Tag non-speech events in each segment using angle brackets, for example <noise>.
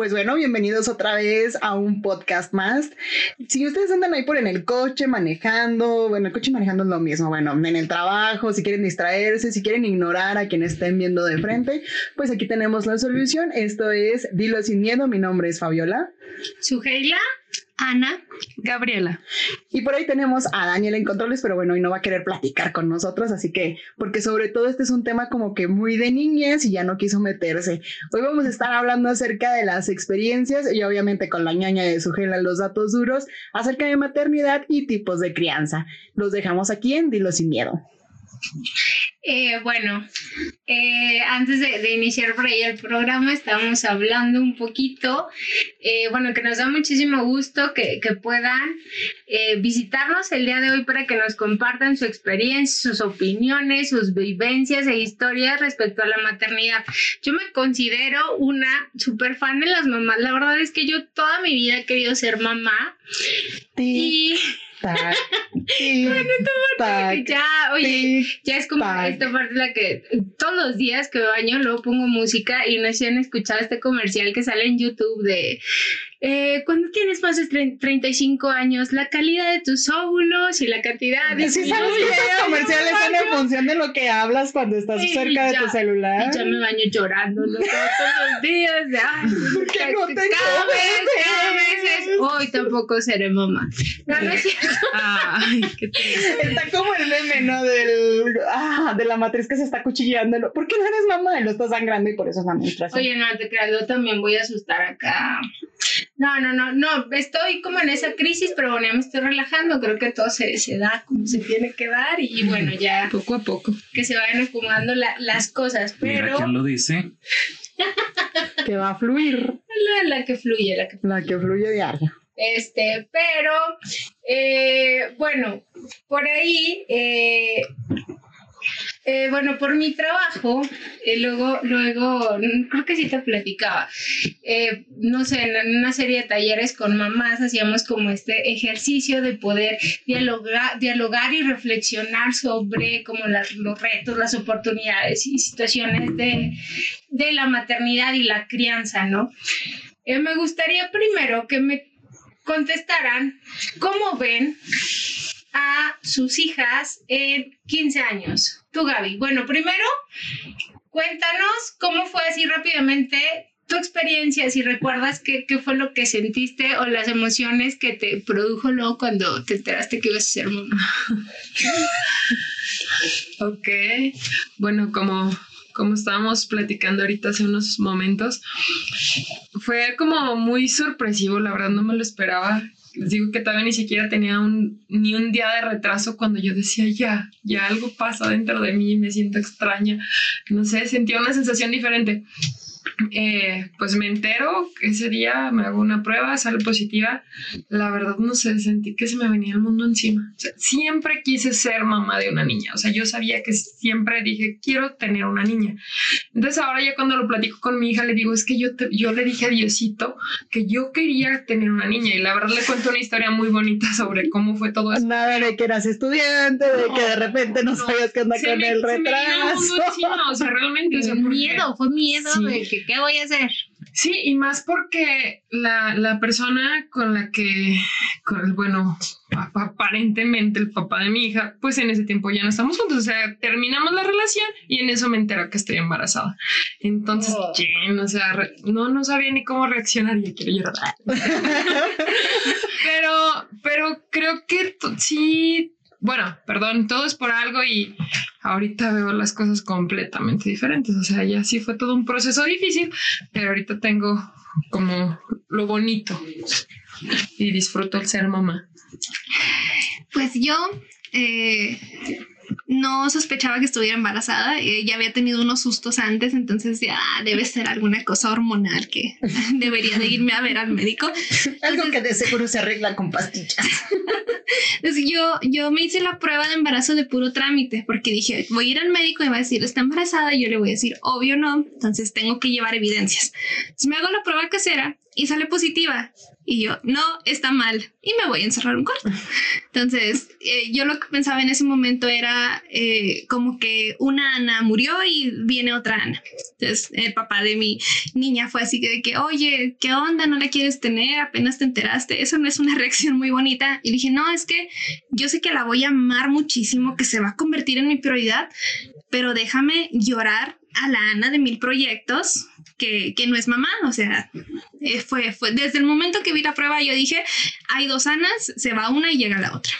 Pues bueno, bienvenidos otra vez a un podcast más. Si ustedes andan ahí por en el coche manejando, bueno, el coche manejando es lo mismo, bueno, en el trabajo, si quieren distraerse, si quieren ignorar a quien estén viendo de frente, pues aquí tenemos la solución. Esto es Dilo sin miedo, mi nombre es Fabiola. Sugeila. Ana, Gabriela. Y por ahí tenemos a Daniel en controles, pero bueno, hoy no va a querer platicar con nosotros, así que, porque sobre todo este es un tema como que muy de niñez y ya no quiso meterse. Hoy vamos a estar hablando acerca de las experiencias y obviamente con la ñaña de Sujela los datos duros acerca de maternidad y tipos de crianza. Los dejamos aquí en Dilo sin miedo. Eh, bueno, eh, antes de, iniciar por ahí el programa, estábamos hablando un poquito, eh, bueno, que nos da muchísimo gusto que, que puedan visitarnos el día de hoy para que nos compartan su experiencia, sus opiniones, sus vivencias e historias respecto a la maternidad. Yo me considero una super fan de las mamás. La verdad es que yo toda mi vida he querido ser mamá. Y <laughs> ya, oye, ya es como esta parte la que todos los días que baño luego pongo música y no sé si han escuchado este comercial que sale en YouTube de eh, cuando tienes más de 35 años, la calidad de tus óvulos y la cantidad de... Sí, sabes que esos comerciales son en función de lo que hablas cuando estás cerca de tu celular. Y ya me baño llorando ¿no? todos los días. De, ay, <laughs> ¿Por qué no te cada vez, cada vez hoy tampoco seré mamá. No, no es cierto. <laughs> Ay, qué Está como el meme, ¿no? Del, ah, de la matriz que se está cuchillando. ¿Por qué no eres mamá? Y lo está sangrando y por eso es la menstruación. Oye, no te creas, yo también voy a asustar acá no, no, no, no, estoy como en esa crisis, pero bueno, ya me estoy relajando, creo que todo se, se da como se tiene que dar y bueno, ya... Poco a poco. Que se vayan acomodando las cosas, pero... Mira quién lo dice. <laughs> que va a fluir. La, la que fluye, la que fluye. La que fluye diario. Este, pero, eh, bueno, por ahí... Eh, eh, bueno, por mi trabajo, eh, luego, luego, creo que sí te platicaba, eh, no sé, en una serie de talleres con mamás hacíamos como este ejercicio de poder dialogar, dialogar y reflexionar sobre como los retos, las oportunidades y situaciones de, de la maternidad y la crianza, ¿no? me gustaría primero que me contestaran cómo ven a sus hijas en 15 años. Tú, Gaby. Bueno, primero, cuéntanos cómo fue así rápidamente tu experiencia, si recuerdas qué, fue lo que sentiste o las emociones que te produjo luego cuando te enteraste que ibas a ser mamá. <laughs> ok, bueno, como, como estábamos platicando ahorita hace unos momentos, fue como muy sorpresivo, la verdad no me lo esperaba les digo que todavía ni siquiera tenía un, ni un día de retraso cuando yo decía, ya, ya algo pasa dentro de mí, me siento extraña, no sé, sentía una sensación diferente. Eh, pues me entero, ese día me hago una prueba, sale positiva. La verdad no sé, sentí que se me venía el mundo encima. siempre quise ser mamá de una niña. O sea, yo sabía que siempre dije, quiero tener una niña. Entonces ahora ya cuando lo platico con mi hija le digo, es que yo, yo le dije a Diosito que yo quería tener una niña. Y la verdad le cuento una historia muy bonita sobre cómo fue todo eso. Nada de que eras estudiante, de que de repente no, sabías qué onda con el retraso. o sea, realmente. Fue miedo, fue miedo de que ¿qué voy a hacer? Sí, y más porque la, la persona con la que, con, bueno, aparentemente el papá de mi hija, pues en ese tiempo ya no estamos juntos, o sea, terminamos la relación y en eso me entero que estoy embarazada. Entonces, oh. o sea, no, no sabía ni cómo reaccionar y quiero llorar. <laughs> pero, pero creo que sí bueno, perdón, todo es por algo y ahorita veo las cosas completamente diferentes. O sea, ya sí fue todo un proceso difícil, pero ahorita tengo como lo bonito y disfruto el ser mamá. Pues yo eh, no sospechaba que estuviera embarazada, eh, ya había tenido unos sustos antes, entonces ya debe ser alguna cosa hormonal que <laughs> debería de irme a ver al médico. <laughs> Algo que de seguro se arregla con pastillas. <laughs> Entonces yo, yo me hice la prueba de embarazo de puro trámite porque dije, voy a ir al médico y va a decir, está embarazada, y yo le voy a decir, obvio no, entonces tengo que llevar evidencias. Entonces me hago la prueba casera y sale positiva. Y yo, no, está mal. Y me voy a encerrar un cuarto. <laughs> Entonces, eh, yo lo que pensaba en ese momento era eh, como que una Ana murió y viene otra Ana. Entonces, el papá de mi niña fue así de que, oye, ¿qué onda? ¿No la quieres tener? Apenas te enteraste. Eso no es una <laughs> reacción muy bonita. Y dije, no, es que yo sé que la voy a amar muchísimo, que se va a convertir en mi prioridad, pero déjame llorar a la Ana de mil proyectos que, que no es mamá, o sea, eh, fue, fue desde el momento que vi la prueba yo dije, hay dos Anas, se va una y llega la otra.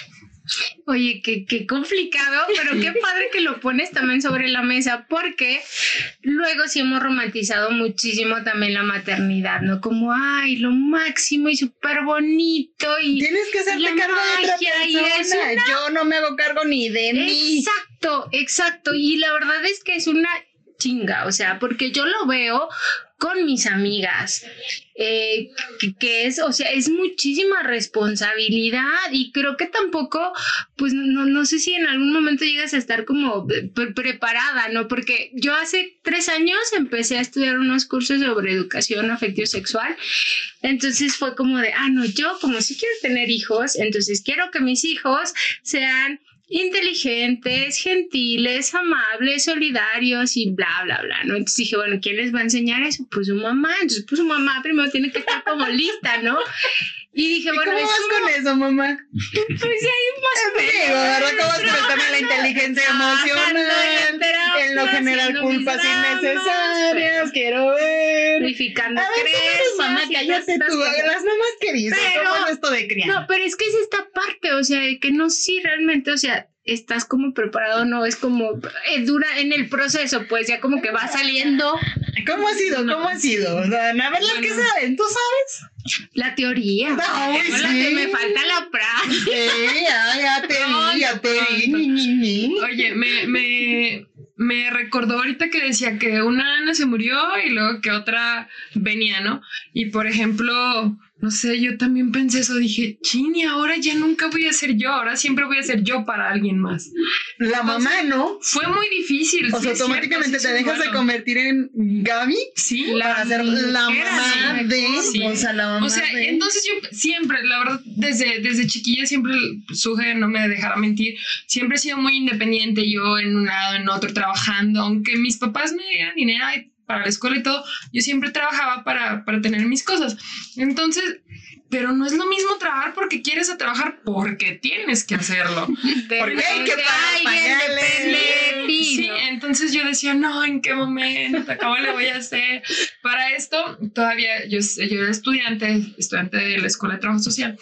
Oye, qué, qué complicado, pero qué <laughs> padre que lo pones también sobre la mesa, porque luego sí hemos romantizado muchísimo también la maternidad, ¿no? Como, ay, lo máximo y súper bonito y... Tienes que hacerte la cargo de otra persona. Yo no me hago cargo ni de mí. Exacto, exacto. Y la verdad es que es una chinga, o sea, porque yo lo veo con mis amigas, eh, que, es, o sea, es muchísima responsabilidad y creo que tampoco, pues no, no sé si en algún momento llegas a estar como pre- preparada, ¿no? Porque yo hace tres años empecé a estudiar unos cursos sobre educación afectivo-sexual, entonces fue como de, ah, no, yo como si quiero tener hijos, entonces quiero que mis hijos sean inteligentes, gentiles, amables, solidarios y bla, bla, bla, ¿no? Entonces dije, bueno, ¿quién les va a enseñar eso? Pues su mamá, entonces pues su mamá primero tiene que estar como lista, ¿no? Y dije, ¿Y bueno, ¿Cómo vas con eso, mamá? <laughs> pues ahí más o. ¿Cómo vas con el tema de la <laughs> inteligencia emocional? en generar haciendo mis culpas dramas, innecesarias, quiero ver. purificando A ver, ¿cómo eres creencias mamá? Cállate tú. Las mamás que dicen, ¿cómo es esto de criar? No, pero es que es esta parte, o sea, que no si realmente, o sea, estás como preparado no, es como, eh, dura en el proceso, pues ya como que va saliendo ¿Cómo ha sido? ¿Cómo ha sido? O sea, a ver las que Bueno. saben, ¿tú sabes? La teoría. Ay, que me falta la práctica. Sí, ya, ya te <laughs> Pronto, vi, ya te vi. pronto. Ni, ni, ni. Oye, me, me, me recordó ahorita que decía que una Ana se murió y luego que otra venía, ¿no? Y por ejemplo, no sé, yo también pensé eso, dije, chini, ahora ya nunca voy a ser yo, ahora siempre voy a ser yo para alguien más. La mamá, ¿no? Fue muy difícil. O sea, automáticamente te dejas de convertir en Gaby Sí, para ser la mamá de. Sí. O sea, la mamá O sea, de. entonces yo siempre, la verdad, desde, desde chiquilla siempre, Suje no me dejará mentir, siempre he sido muy independiente, yo en un lado, en otro, trabajando, aunque mis papás me dieran dinero ay, para la escuela y todo, yo siempre trabajaba para, para tener mis cosas. Entonces, pero no es lo mismo trabajar porque quieres a trabajar porque tienes que hacerlo. <laughs> ¿Por qué hay que pagar de Sí, entonces yo decía, no, ¿en qué momento? ¿Cómo le voy a hacer? Para esto, todavía yo, yo era estudiante, estudiante de la Escuela de Trabajo Social.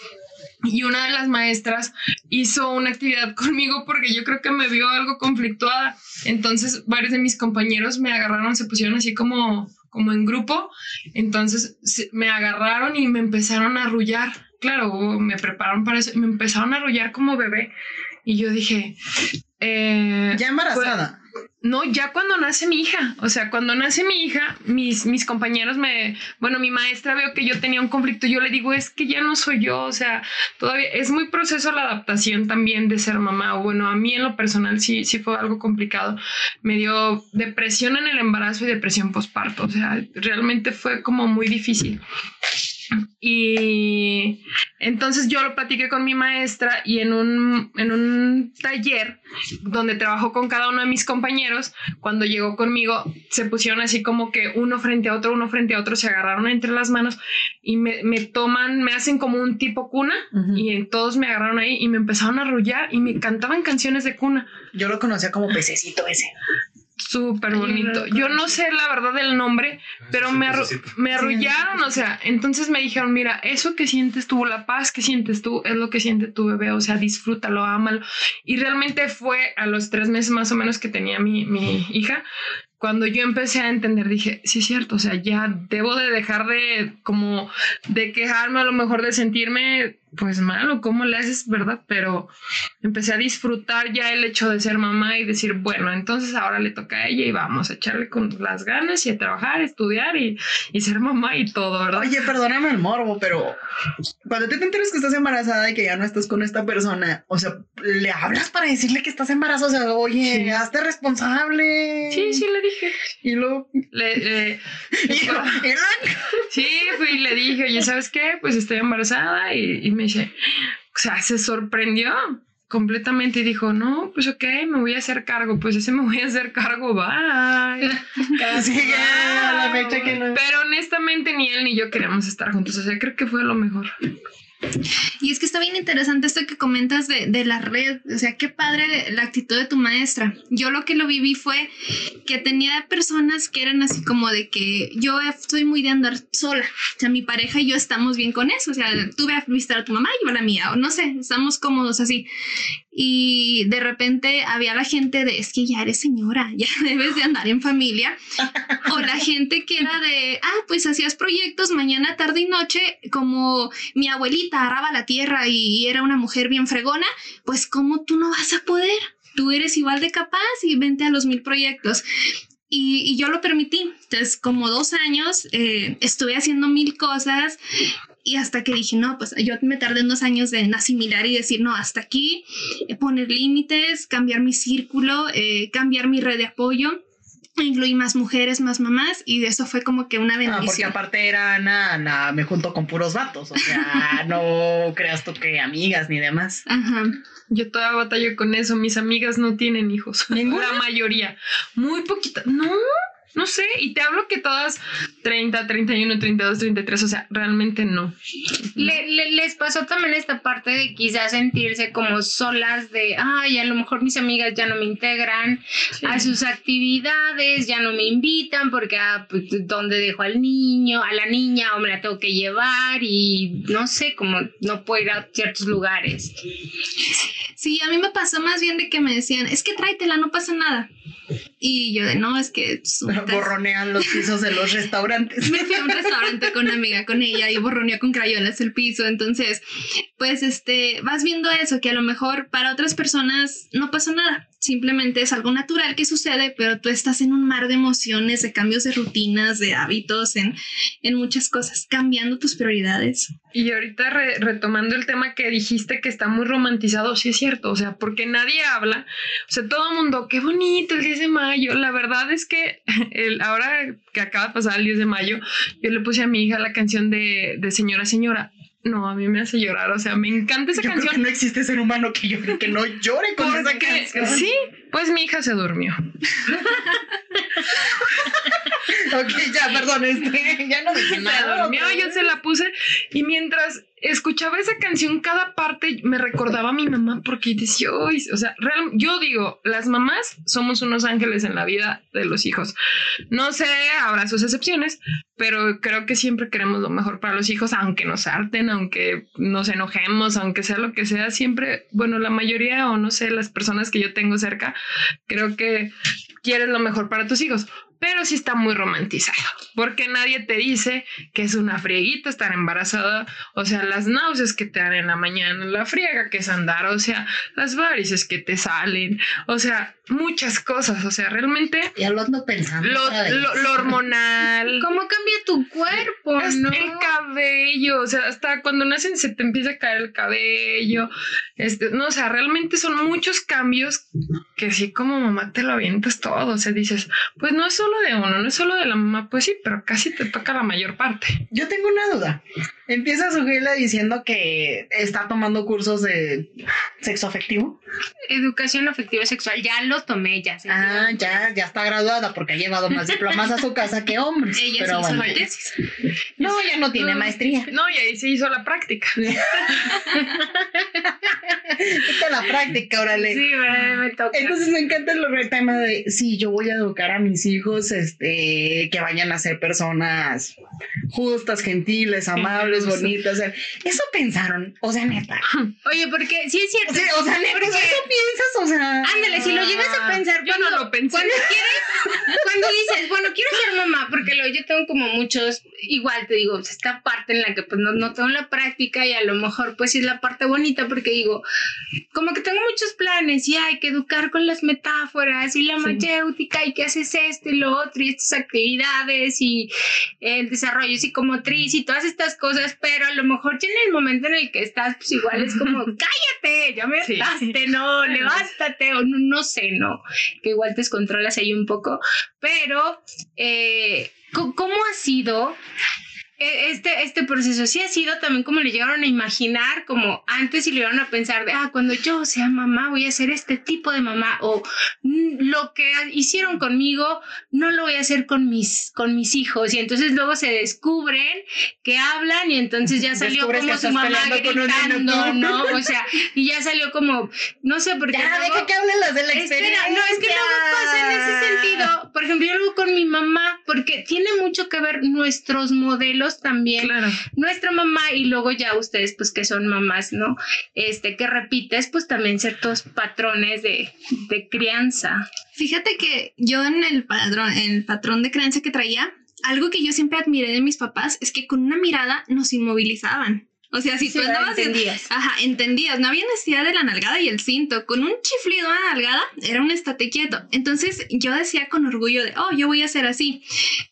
Y una de las maestras hizo una actividad conmigo porque yo creo que me vio algo conflictuada. Entonces varios de mis compañeros me agarraron, se pusieron así como, como en grupo. Entonces me agarraron y me empezaron a arrullar. Claro, me prepararon para eso y me empezaron a arrullar como bebé. Y yo dije, eh, Ya embarazada. No, ya cuando nace mi hija, o sea, cuando nace mi hija, mis, mis compañeros me, bueno, mi maestra veo que yo tenía un conflicto, yo le digo, es que ya no soy yo, o sea, todavía es muy proceso la adaptación también de ser mamá, bueno, a mí en lo personal sí, sí fue algo complicado, me dio depresión en el embarazo y depresión postparto, o sea, realmente fue como muy difícil. Y entonces yo lo platiqué con mi maestra y en un, en un taller donde trabajó con cada uno de mis compañeros, cuando llegó conmigo, se pusieron así como que uno frente a otro, uno frente a otro, se agarraron entre las manos y me, me toman, me hacen como un tipo cuna y todos me agarraron ahí y me empezaron a arrullar y me cantaban canciones de cuna. Yo lo conocía como pececito ese. Súper bonito. Yo no sé la verdad del nombre, pero me, arru- me arrullaron, o sea, entonces me dijeron, mira, eso que sientes tú, la paz que sientes tú, es lo que siente tu bebé, o sea, disfrútalo, ámalo. Y realmente fue a los tres meses más o menos que tenía mi, mi hija, cuando yo empecé a entender, dije, sí es cierto, o sea, ya debo de dejar de como de quejarme, a lo mejor de sentirme pues malo, ¿cómo le haces, verdad? Pero empecé a disfrutar ya el hecho de ser mamá y decir, bueno, entonces ahora le toca a ella y vamos a echarle con las ganas y a trabajar, estudiar y, y ser mamá y todo, ¿verdad? Oye, perdóname el morbo, pero cuando te enteras que estás embarazada y que ya no estás con esta persona, o sea, le hablas para decirle que estás embarazada, o sea, oye, Sí. hazte responsable. Sí, sí, le dije. Y luego, Le, <laughs> y luego- <laughs> sí, fui y le dije, oye, ¿sabes qué? Pues estoy embarazada y, y me dice, o sea, se sorprendió completamente y dijo, no, pues ok, me voy a hacer cargo, pues ese me voy a hacer cargo, bye. <laughs> sigue a la fecha que no. Pero honestamente ni él ni yo queríamos estar juntos, o sea, creo que fue lo mejor. Y es que está bien interesante esto que comentas de, de la red, o sea, qué padre la actitud de tu maestra. Yo lo que lo viví fue que tenía personas que eran así como de que yo estoy muy de andar sola, o sea, mi pareja y yo estamos bien con eso, o sea, tú ve a visitar a tu mamá y yo a la mía, o no sé, estamos cómodos así. Y de repente había la gente de, es que ya eres señora, <laughs> ya debes de andar en familia. O la gente que era de, ah, pues hacías proyectos mañana, tarde y noche, como mi abuelita araba la tierra y era una mujer bien fregona, pues ¿cómo tú no vas a poder? Tú eres igual de capaz y vente a los mil proyectos. Y, y yo lo permití. Entonces, como dos años, eh, estuve haciendo mil cosas y hasta que dije, no, pues yo me tardé unos años en asimilar y decir, no, hasta aquí, eh, poner límites, cambiar mi círculo, eh, cambiar mi red de apoyo, incluir más mujeres, más mamás y eso fue como que una Ah, porque bendición. aparte era Ana, Ana, me junto con puros vatos, o sea, <laughs> no creas tú que amigas ni demás. Ajá. Yo todavía batallo con eso, mis amigas no tienen hijos, <laughs> ¿Ninguna? la mayoría, muy poquita, no, no sé, y te hablo que todas 30, 31, 32, 33, o sea, realmente no. Le- le- les pasó también esta parte de quizás sentirse como solas de, ay, a lo mejor mis amigas ya no me integran a sus actividades, ya no me invitan porque, ah, pues, ¿dónde dejo al niño, a la niña o me la tengo que llevar? Y no sé, como no puedo ir a ciertos lugares. Sí, a mí me pasó más bien de que me decían, es que tráetela, no pasa nada. Y yo de, no, es que... <laughs> Borronean los pisos de los restaurantes. <laughs> me fui a un restaurante con una amiga con ella y borronea con crayolas el piso. Entonces, pues este, vas viendo eso, que a lo mejor para otras personas no pasó nada. Simplemente es algo natural que sucede, pero tú estás en un mar de emociones, de cambios de rutinas, de hábitos, en, en muchas cosas, cambiando tus prioridades. Y ahorita re- retomando el tema que dijiste que está muy romantizado, sí es cierto, o sea, porque nadie habla, o sea, todo el mundo, qué bonito el 10 de mayo, la verdad es que <laughs> el, ahora que acaba de pasar el 10 de mayo, yo le puse a mi hija la canción de, de Señora Señora, no, a mí me hace llorar, o sea, me encanta esa Yo creo que canción. no existe ser humano que llore, que no llore con esa Porque, canción. sí, pues mi hija se durmió. <laughs> Ok, ya, perdón, este, ya no dije Se nada. durmió, yo se la puse y mientras escuchaba esa canción, cada parte me recordaba a mi mamá porque decía, o sea, real- yo digo, las mamás somos unos ángeles en la vida de los hijos. No sé, habrá sus excepciones, pero creo que siempre queremos lo mejor para los hijos, aunque nos harten, aunque nos enojemos, aunque sea lo que sea, siempre, bueno, la mayoría o no sé, las personas que yo tengo cerca, creo que quieres lo mejor para tus hijos. Pero sí está muy romantizado, porque nadie te dice que es una frieguita estar embarazada, o sea, las náuseas que te dan en la mañana, la friega que es andar, o sea, las varices que te salen, o sea, muchas cosas, o sea, realmente Ya lo ando pensando. lo, lo- lo hormonal, <laughs> ¿Cómo cambia tu cuerpo, es no? el cabello, o sea, hasta cuando nacen se te empieza a caer el cabello, este, no, o sea, realmente son muchos cambios que sí como mamá te lo avientas todo, o sea, dices, pues no es solo de uno, no es solo de la mamá, pues sí, pero casi te toca la mayor parte. Yo tengo una duda. Empieza Sujela diciendo que está tomando cursos de sexo afectivo. Educación afectiva sexual, ya lo tomé, ya. Ah, ya, ya está graduada porque ha llevado más diplomas a su casa que hombres. <laughs> Ella Pero sí hizo bueno, la tesis. no, ya no tiene No. maestría. No, y ahí se hizo la práctica. <laughs> Esta la práctica, órale. Sí, me, me toca. Entonces me encanta el el tema de sí, yo voy a educar a mis hijos, este, que vayan a ser personas justas, gentiles, amables, Generosas. bonitas. o sea, Eso pensaron, o sea, neta. Oye, porque sí es cierto. Sí, o sea, neta, Porque- eso piensas, o sea. Ándale, si lo llegas a pensar, Yo no cuando- lo pensé. Cuando quieres, cuando dices, bueno, quiero ser mamá, porque lo, yo tengo como muchos, igual te digo, esta parte en la que pues no, no tengo la práctica y a lo mejor pues sí es la parte bonita porque digo, como que tengo muchos planes y hay que educar con las metáforas y la mayéutica y que haces esto y lo otro y estas actividades y el desarrollo psicomotriz y todas estas cosas, pero a lo mejor ya en el momento en el que estás, pues igual es como, <laughs> cállate, ya me Sí. hartaste, no, <laughs> levántate, o no, no sé, no, que igual te descontrolas ahí un poco, pero, eh, ¿cómo ha sido? Eh, Este, este proceso sí ha sido también como le llegaron a imaginar, como antes y le llegaron a pensar de, ah, cuando yo sea mamá voy a ser este tipo de mamá, o "Mm, lo que hicieron conmigo no lo voy a hacer con mis, con mis hijos, y entonces luego se descubren que hablan y entonces ya salió Descubres como su mamá gritando. ¿no? <laughs> O sea, y ya salió como, no sé, porque Ya, luego- deja que hablen las de la experiencia. Espera, no, es que luego pasa en ese sentido. Por ejemplo, yo luego con mi mamá, porque tiene mucho que ver nuestros modelos también. Claro. Nuestra mamá y luego ya ustedes, pues que son mamás, ¿no? Este, que repites, pues también ciertos patrones de, de crianza. Fíjate que yo en el patrón, en el patrón de creencia que traía, algo que yo siempre admiré de mis papás es que con una mirada nos inmovilizaban. O sea, si Sí, tú andabas en- entendías. Ajá, entendías. No había necesidad de la nalgada y el cinto. Con un chiflido a nalgada era un estate quieto. Entonces yo decía con orgullo de, oh, yo voy a ser así.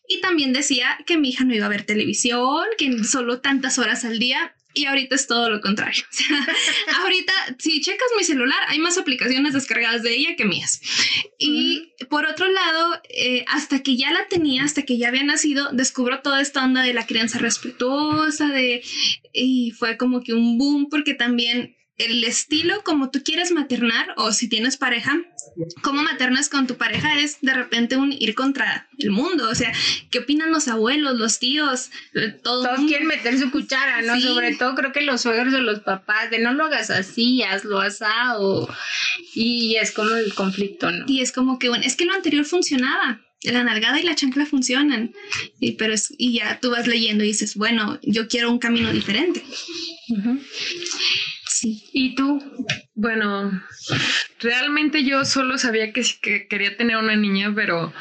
Y también decía que mi hija no iba a ver televisión, que solo tantas horas al día. Y ahorita es todo lo contrario. <laughs> O sea, ahorita, si checas mi celular, hay más aplicaciones descargadas de ella que mías. Y por otro lado, eh, hasta que ya la tenía, hasta que ya había nacido, descubro toda esta onda de la crianza respetuosa, de y fue como que un boom porque también el estilo como tú quieres maternar o si tienes pareja, cómo maternas con tu pareja es de repente un ir contra el mundo, o sea, ¿qué opinan los abuelos, los tíos, Eh, todo Todos mundo? quieren meter su cuchara, ¿no? Sí. Sobre todo creo que los suegros o los papás, de no lo hagas así, hazlo asado. Y es como el conflicto, ¿no? Y es como que, bueno, es que lo anterior funcionaba. La nalgada y la chancla funcionan. Y, pero es, y ya tú vas leyendo y dices, bueno, yo quiero un camino diferente. Sí. ¿Y tú? Bueno, realmente yo solo sabía que, que quería tener una niña, pero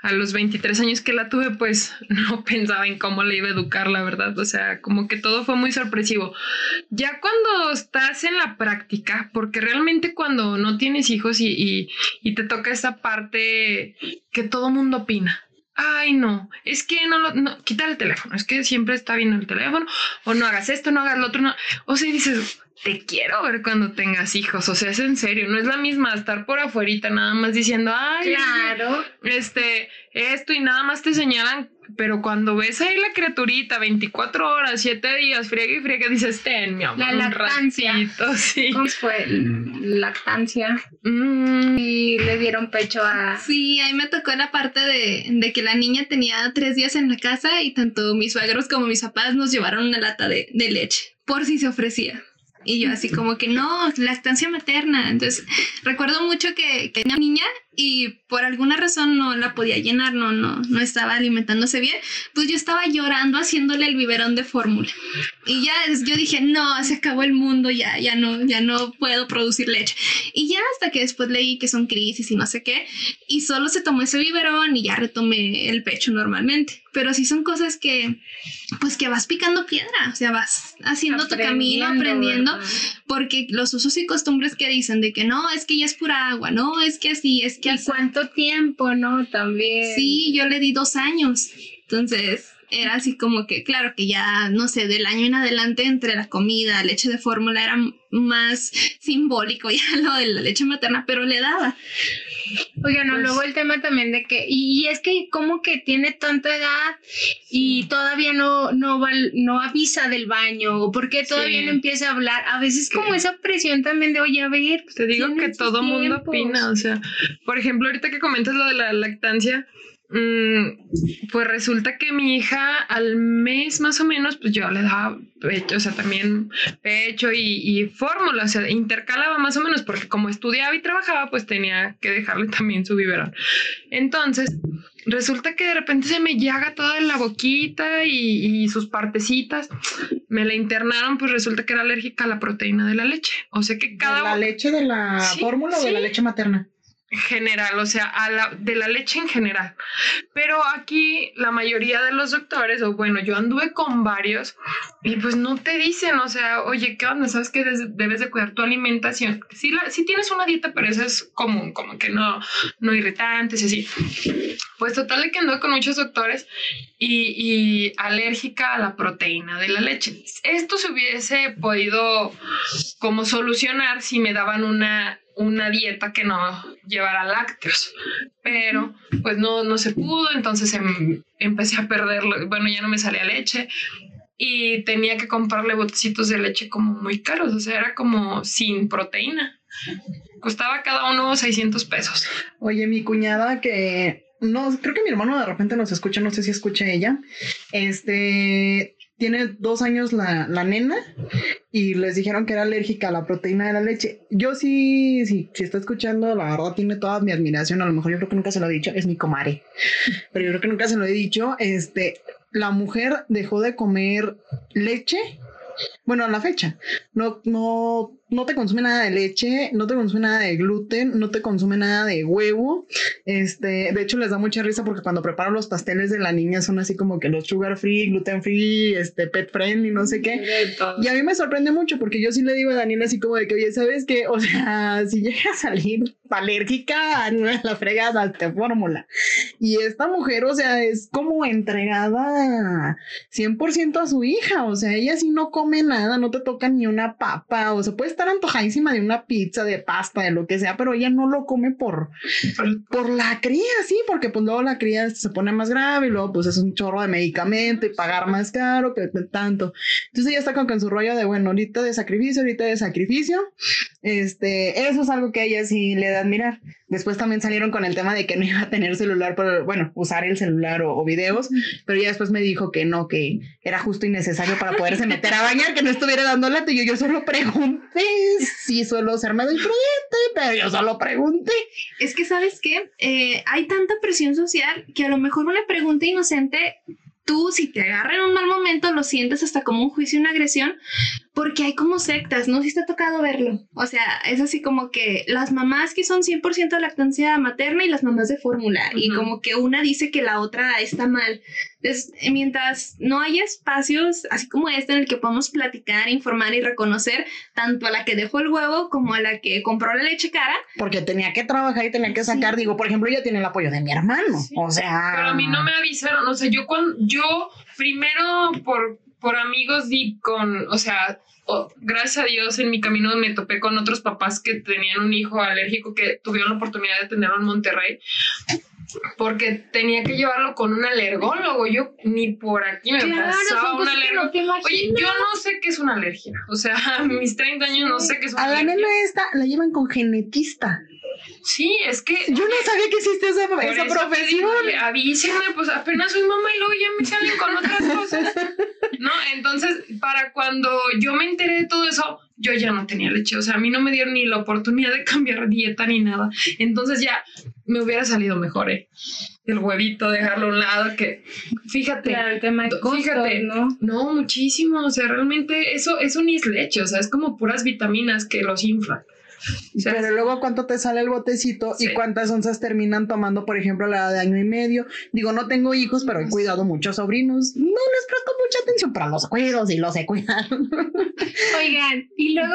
a los 23 años que la tuve, pues <laughs> no pensaba en cómo le iba a educar, la verdad. O sea, como que todo fue muy sorpresivo. Ya cuando estás en la práctica, porque realmente cuando no tienes hijos y, y, te toca esta parte que todo mundo opina. Ay, no, es que no lo, no, quita el teléfono, es que siempre está viendo el teléfono, o no hagas esto, no hagas lo otro, no. O sea, dices, te quiero ver cuando tengas hijos, o sea, es en serio, no es la misma estar por afuerita nada más diciendo, ay, Claro. este, esto y nada más te señalan, pero cuando ves ahí la criaturita 24 horas, 7 días, friega y friega, dices, ten, mi amor, La un lactancia. ratito, <laughs> sí. ¿Cómo fue? Lactancia. Mm, Y le dieron pecho a... Sí, ahí me tocó la parte de, de que la niña tenía tres días en la casa y tanto mis suegros como mis papás nos llevaron una lata de, de leche, por si se ofrecía. Y yo así como que no, lactancia materna. Entonces recuerdo mucho que, que una niña y por alguna razón no la podía llenar, no, no, no estaba alimentándose bien. Pues yo estaba llorando haciéndole el biberón de fórmula. Y ya yo dije, no, se acabó el mundo, ya, ya no, ya no puedo producir leche. Y ya hasta que después leí que son crisis y no sé qué, y solo se tomó ese biberón y ya retomé el pecho normalmente. Pero sí son cosas que, pues que vas picando piedra, o sea, vas haciendo tu camino, aprendiendo, ¿verdad? porque los usos y costumbres que dicen de que no, es que ya es pura agua, no, es que así, es que ¿Y cuánto tiempo, no? También. Sí, yo le di dos años. Entonces era así como que, claro que ya, no sé, del año en adelante entre la comida, leche de fórmula era más simbólico ya <laughs> lo de la leche materna, pero le daba. Oigan, no, Pues- luego el tema también de que, y, y es que como que tiene tanta edad y todavía no, no, avisa del baño, o porque todavía Sí. no empieza a hablar. A veces como esa presión también de, oye, a ver, Te digo que todo mundo tiempos. opina, o sea, por ejemplo, ahorita que comentas lo de la lactancia, pues resulta que mi hija al mes más o menos, pues yo le daba pecho, o sea, también pecho y, y fórmula, o sea, intercalaba más o menos, porque como estudiaba y trabajaba, pues tenía que dejarle también su biberón. Entonces, resulta que de repente se me llaga toda la boquita y, y sus partecitas. Me la internaron, pues resulta que era alérgica a la proteína de la leche. O sea que cada ¿De la leche de la Sí, fórmula o de la leche materna? General, o sea, a la, de la leche en general. Pero aquí la mayoría de los doctores, o bueno, yo anduve con varios y pues no te dicen, o sea, oye, ¿qué onda? ¿Sabes que debes de cuidar tu alimentación? Si, la, si tienes una dieta, pero eso es común, como que no, no irritantes y así. Pues total que anduve con muchos doctores y, y alérgica a la proteína de la leche. Esto se hubiese podido como solucionar si me daban una una dieta que no llevara lácteos, pero pues no, no se pudo, entonces em, empecé a perder, bueno, ya no me salía leche y tenía que comprarle botecitos de leche como muy caros, o sea, era como sin proteína. Costaba cada uno 600 pesos. Oye, mi cuñada que no, creo que mi hermano de repente nos escucha, no sé si escucha ella. Este tiene dos años la, la, nena y les dijeron que era alérgica a la proteína de la leche. Yo sí, sí, si está escuchando, la verdad tiene toda mi admiración. A lo mejor yo creo que nunca se lo he dicho, es mi comare, pero yo creo que nunca se lo he dicho. Este, la mujer dejó de comer leche bueno, a la fecha, no, no, no te consume nada de leche, no te consume nada de gluten, no te consume nada de huevo. Este, de hecho, les da mucha risa porque cuando preparo los pasteles de la niña son así como que los sugar free, gluten free, este, pet friendly, no sé qué. Y a mí me sorprende mucho porque yo sí le digo a Daniela así como de que, oye, ¿sabes qué? O sea, <laughs> si llega a salir alérgica, no la fregada, te fórmula. Y esta mujer, o sea, es como entregada 100% a su hija, o sea, ella sí no come nada, no te toca ni una papa, o sea, puede estar antojadísima de una pizza, de pasta, de lo que sea, pero ella no lo come por, por la cría, sí, porque pues luego la cría se pone más grave y luego pues es un chorro de medicamento y pagar más caro que tanto. Entonces ella está con, con su rollo de, bueno, ahorita de sacrificio, ahorita de sacrificio. Este, eso es algo que a ella sí le da admirar. Después también salieron con el tema de que no iba a tener celular, pero bueno, usar el celular o, videos, pero ya después me dijo que no, que era justo y necesario para poderse meter a bañar, que no estuviera dando lata. Y yo, yo solo pregunté si suelo ser medio imprudente, pero yo solo pregunté. Es que, ¿sabes qué? Eh, hay tanta presión social que a lo mejor una pregunta inocente tú, si te agarra en un mal momento, lo sientes hasta como un juicio, una agresión, porque hay como sectas, ¿no? Si te ha tocado verlo. O sea, es así como que las mamás que son 100% lactancia materna y las mamás de fórmula, y como que una dice que la otra está mal. Entonces, mientras no haya espacios así como este en el que podamos platicar, informar y reconocer tanto a la que dejó el huevo como a la que compró la leche cara. Porque tenía que trabajar y tenía que sacar, digo, por ejemplo, ella tiene el apoyo de mi hermano, o sea... Pero a mí no me avisaron, o sea, yo cuando, yo primero por por amigos di con, o sea, gracias a Dios en mi camino me topé con otros papás que tenían un hijo alérgico que tuvieron la oportunidad de tenerlo en Monterrey porque tenía que llevarlo con un alergólogo. Yo ni por aquí me pasaba un alergólogo. Oye, yo no sé qué es una alergia. O sea, <laughs> a mis 30 años no sé qué es una alergia. A la nena esta la llevan con genetista. Sí, es que. Yo no sabía que existe esa, esa profesión. avísenme, pues apenas soy mamá y luego ya me salen con otras cosas. <laughs> ¿No? Entonces, para cuando yo me enteré de todo eso, yo ya no tenía leche. O sea, a mí no me dieron ni la oportunidad de cambiar dieta ni nada. Entonces ya me hubiera salido mejor, ¿eh? El huevito, dejarlo a un lado, que fíjate. Claro, el tema de fíjate, ¿no? No, muchísimo. O sea, realmente eso, eso ni es leche. O sea, es como puras vitaminas que los inflan. Pero luego, ¿cuánto te sale el botecito y cuántas onzas terminan tomando, por ejemplo, la de año y medio? Digo, no tengo hijos, pero he cuidado muchos sobrinos. No les presto mucha atención, para los cuidos y los he cuidado. Oigan, y luego,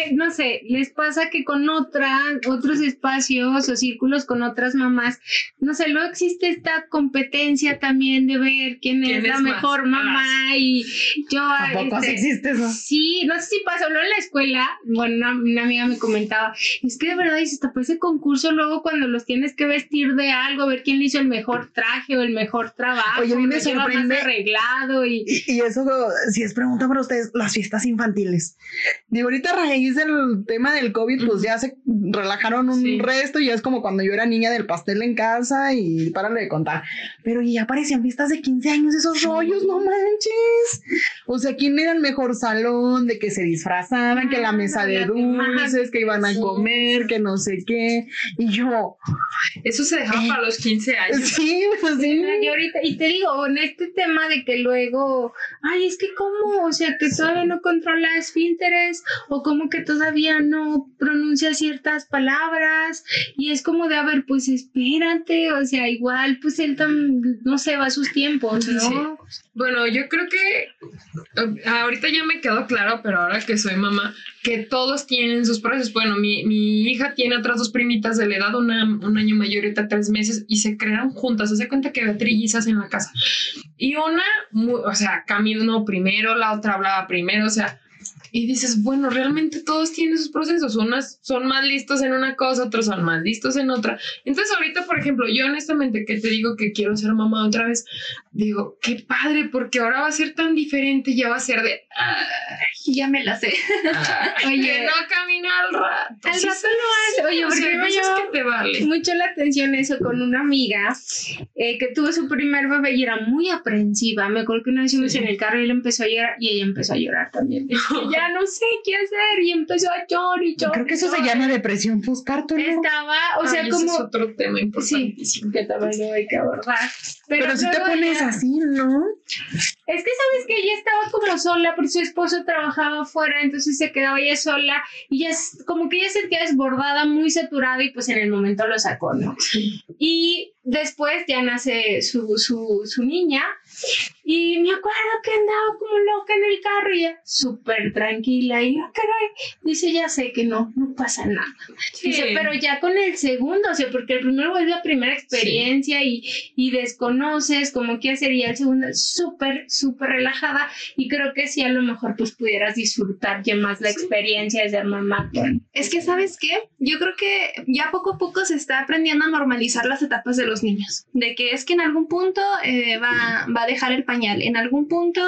ah, no sé, les pasa que con otra, otros espacios o círculos con otras mamás, no sé, luego existe esta competencia también de ver quién, es, la mejor mamá ah, y yo... ¿Tampoco este, existe eso? Sí, no sé si pasó, luego en la escuela, bueno, una, una amiga me comentaba, es que de verdad dice, hasta ese concurso luego cuando los tienes que vestir de algo, ver quién le hizo el mejor traje o el mejor trabajo, Oye, a mí me sorprende arreglado y... y... eso, si es pregunta para ustedes, las fiestas infantiles. Digo, ahorita raíz del tema del COVID, pues ya se relajaron un resto y es como cuando yo era niña del pastel en casa y párale de contar. Pero ya aparecían fiestas de 15 años, esos rollos, no manches. O sea, ¿quién era el mejor salón? De que se disfrazaban, que la mesa de dulces, que iban a comer, que no sé qué. Y yo. Eso se dejaba para los 15 años. <laughs> Sí, pues sí. Y ahorita, y te digo, en este tema de que luego, ay, es que cómo, o sea, que todavía no controla esfínteres, o cómo que todavía no pronuncia ciertas palabras y es como de, a ver, pues espérate, o sea, igual pues él tam, no se va a sus tiempos, ¿no? Bueno, yo creo que eh, ahorita ya me quedó claro, pero ahora que soy mamá, que todos tienen sus procesos. Bueno, mi, mi hija tiene otras dos primitas de la edad, una un año mayor y tres meses, y se crearon juntas. Hace cuenta que había trillizas en la casa. Y una, o sea, caminó primero, la otra hablaba primero, o sea, y dices, bueno, realmente todos tienen sus procesos. Unas son más listos en una cosa, otros son más listos en otra. Entonces, ahorita, por ejemplo, yo honestamente que te digo que quiero ser mamá otra vez, digo, qué padre, porque ahora va a ser tan diferente, ya va a ser de, "Ay, Ya me la sé. Oye. que no camina al rato. Al Sí, rato hace. Oye, porque me que te vale. mucho la atención eso con una amiga eh, que tuvo su primer bebé y era muy aprensiva. Me acuerdo que una vez Sí. en el carro y él empezó a llorar y ella empezó a llorar también. <laughs> Que ya no sé qué hacer y empezó a llorar y llorar. Creo que eso se llama depresión postparto, ¿no? Estaba, o sea, Ay, ese como... es otro tema Sí, importantísimo. que también lo hay que abordar. Pero, Pero si te pones ya- así, ¿no? Es que sabes que ella estaba como sola porque su esposo trabajaba afuera, entonces se quedaba ella sola y ya es- como que ella se sentía desbordada, muy saturada y pues en el momento lo sacó, ¿no? Y después ya nace su, su, su niña y me acuerdo que andaba como loca en el carro y ella súper tranquila y yo, caray, dice, ya sé que no, no pasa nada. Dice, pero ya con el segundo, o sea, porque el primero es la primera experiencia y, y desconoces como qué hacer y el segundo súper, súper relajada y creo que sí a lo mejor pues pudieras disfrutar ya más la experiencia de ser mamá. Es que, ¿sabes qué? Yo creo que ya poco a poco se está aprendiendo a normalizar las etapas de los niños. De que es que en algún punto eh, va, va a dejar el pañal, en algún punto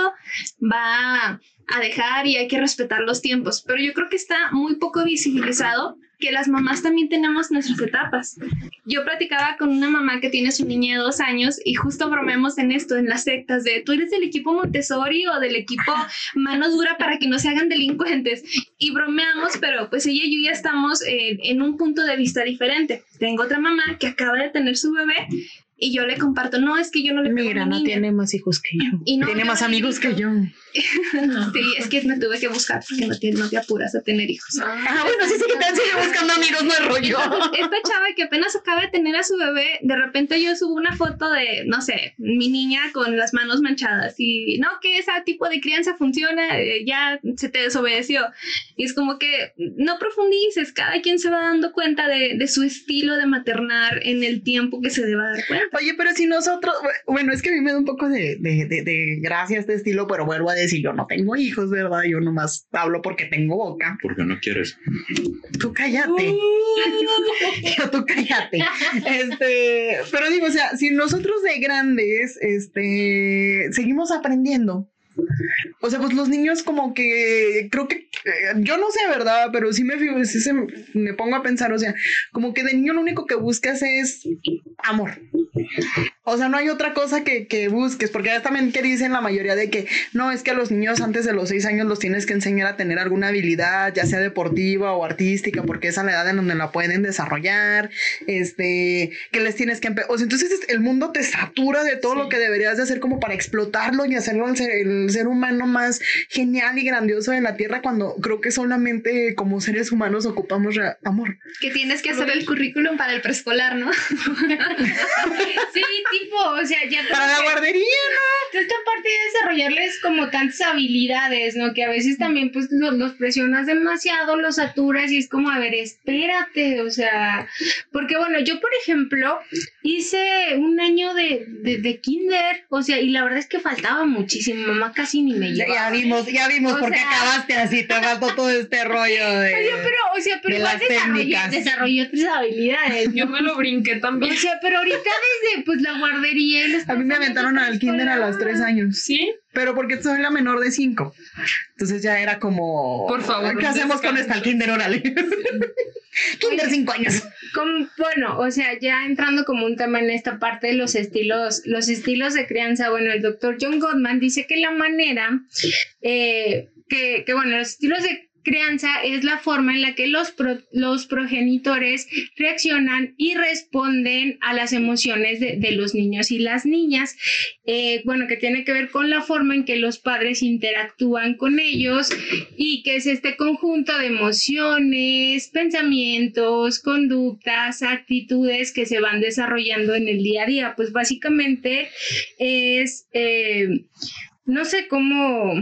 va a dejar y hay que respetar los tiempos. Pero yo creo que está muy poco visibilizado que las mamás también tenemos nuestras etapas. Yo platicaba con una mamá que tiene su niña de dos años y justo bromeamos en esto, en las sectas, de tú eres del equipo Montessori o del equipo mano dura para que no se hagan delincuentes y bromeamos, pero pues ella y yo ya estamos eh, en un punto de vista diferente. Tengo otra mamá que acaba de tener su bebé y yo le comparto, no, es que yo no le pego a Mira, mi no niña". tiene más hijos que yo. Y no, tiene yo más amigos que grito. <laughs> Sí, es que me tuve que buscar porque no te, no te apuras a tener hijos. Ah, bueno, sí, sí que te sigue buscando amigos, no es rollo. Entonces, esta chava que apenas acaba de tener a su bebé, de repente yo subo una foto de, no sé, mi niña con las manos manchadas y no, que ese tipo de crianza funciona, eh, ya se te desobedeció. Y es como que no profundices, cada quien se va dando cuenta de, de su estilo de maternar en el tiempo que se deba dar cuenta. Oye, pero si nosotros, bueno, es que a mí me da un poco de, de, de, de gracia este estilo, pero vuelvo a decir, yo no tengo hijos, ¿verdad? Yo nomás hablo porque tengo boca. Porque no quieres. Tú cállate. Yo, <laughs> tú cállate. Este, pero digo, o sea, si nosotros de grandes, este, seguimos aprendiendo. O sea, pues los niños como que creo que eh, yo no sé, ¿verdad? Pero sí me sí se, me pongo a pensar, o sea, como que de niño lo único que buscas es amor. O sea, no hay otra cosa que, que busques, porque ya también que dicen la mayoría de que no, es que a los niños antes de los seis años los tienes que enseñar a tener alguna habilidad, ya sea deportiva o artística, porque es la edad en donde la pueden desarrollar, este, que les tienes que... O sea, entonces es- el mundo te satura de todo Sí. lo que deberías de hacer como para explotarlo y hacerlo el ser, el ser humano más genial y grandioso de la Tierra cuando creo que solamente como seres humanos ocupamos amor. Que tienes que hacer el currículum para el preescolar, ¿no? <laughs> Sí, tipo, o sea, ya Para la guardería, esta parte de desarrollarles como tantas habilidades, ¿no? Que a veces también pues los, los presionas demasiado, los saturas y es como, a ver, espérate, o sea, porque bueno, yo por ejemplo hice un año de, de, de kinder, o sea, y la verdad es que faltaba muchísimo, mamá casi ni me llevaba. ya vimos, ya vimos O por qué acabaste así, te faltó todo este <laughs> rollo de... Oye, pero, o sea, pero de igual las desarrollé, técnicas. desarrollé otras habilidades, Yo me lo brinqué también. O sea, pero ahorita desde pues la guardería los A mí me aventaron al kinder a los tres años, ¿Sí? Pero porque soy la menor de cinco. Entonces ya era como... Por favor, ¿Qué hacemos con esta al kinder? Órale. <laughs> kinder cinco años. Bueno, o sea, ya entrando como un tema en esta parte de los estilos, los estilos de crianza, bueno, el doctor John Gottman dice que la manera, eh, que, que, bueno, los estilos de crianza es la forma en la que los, los progenitores reaccionan y responden a las emociones de, los niños y las niñas. Eh, bueno, que tiene que ver con la forma en que los padres interactúan con ellos y que es este conjunto de emociones, pensamientos, conductas, actitudes que se van desarrollando en el día a día. Pues básicamente es, eh, no sé cómo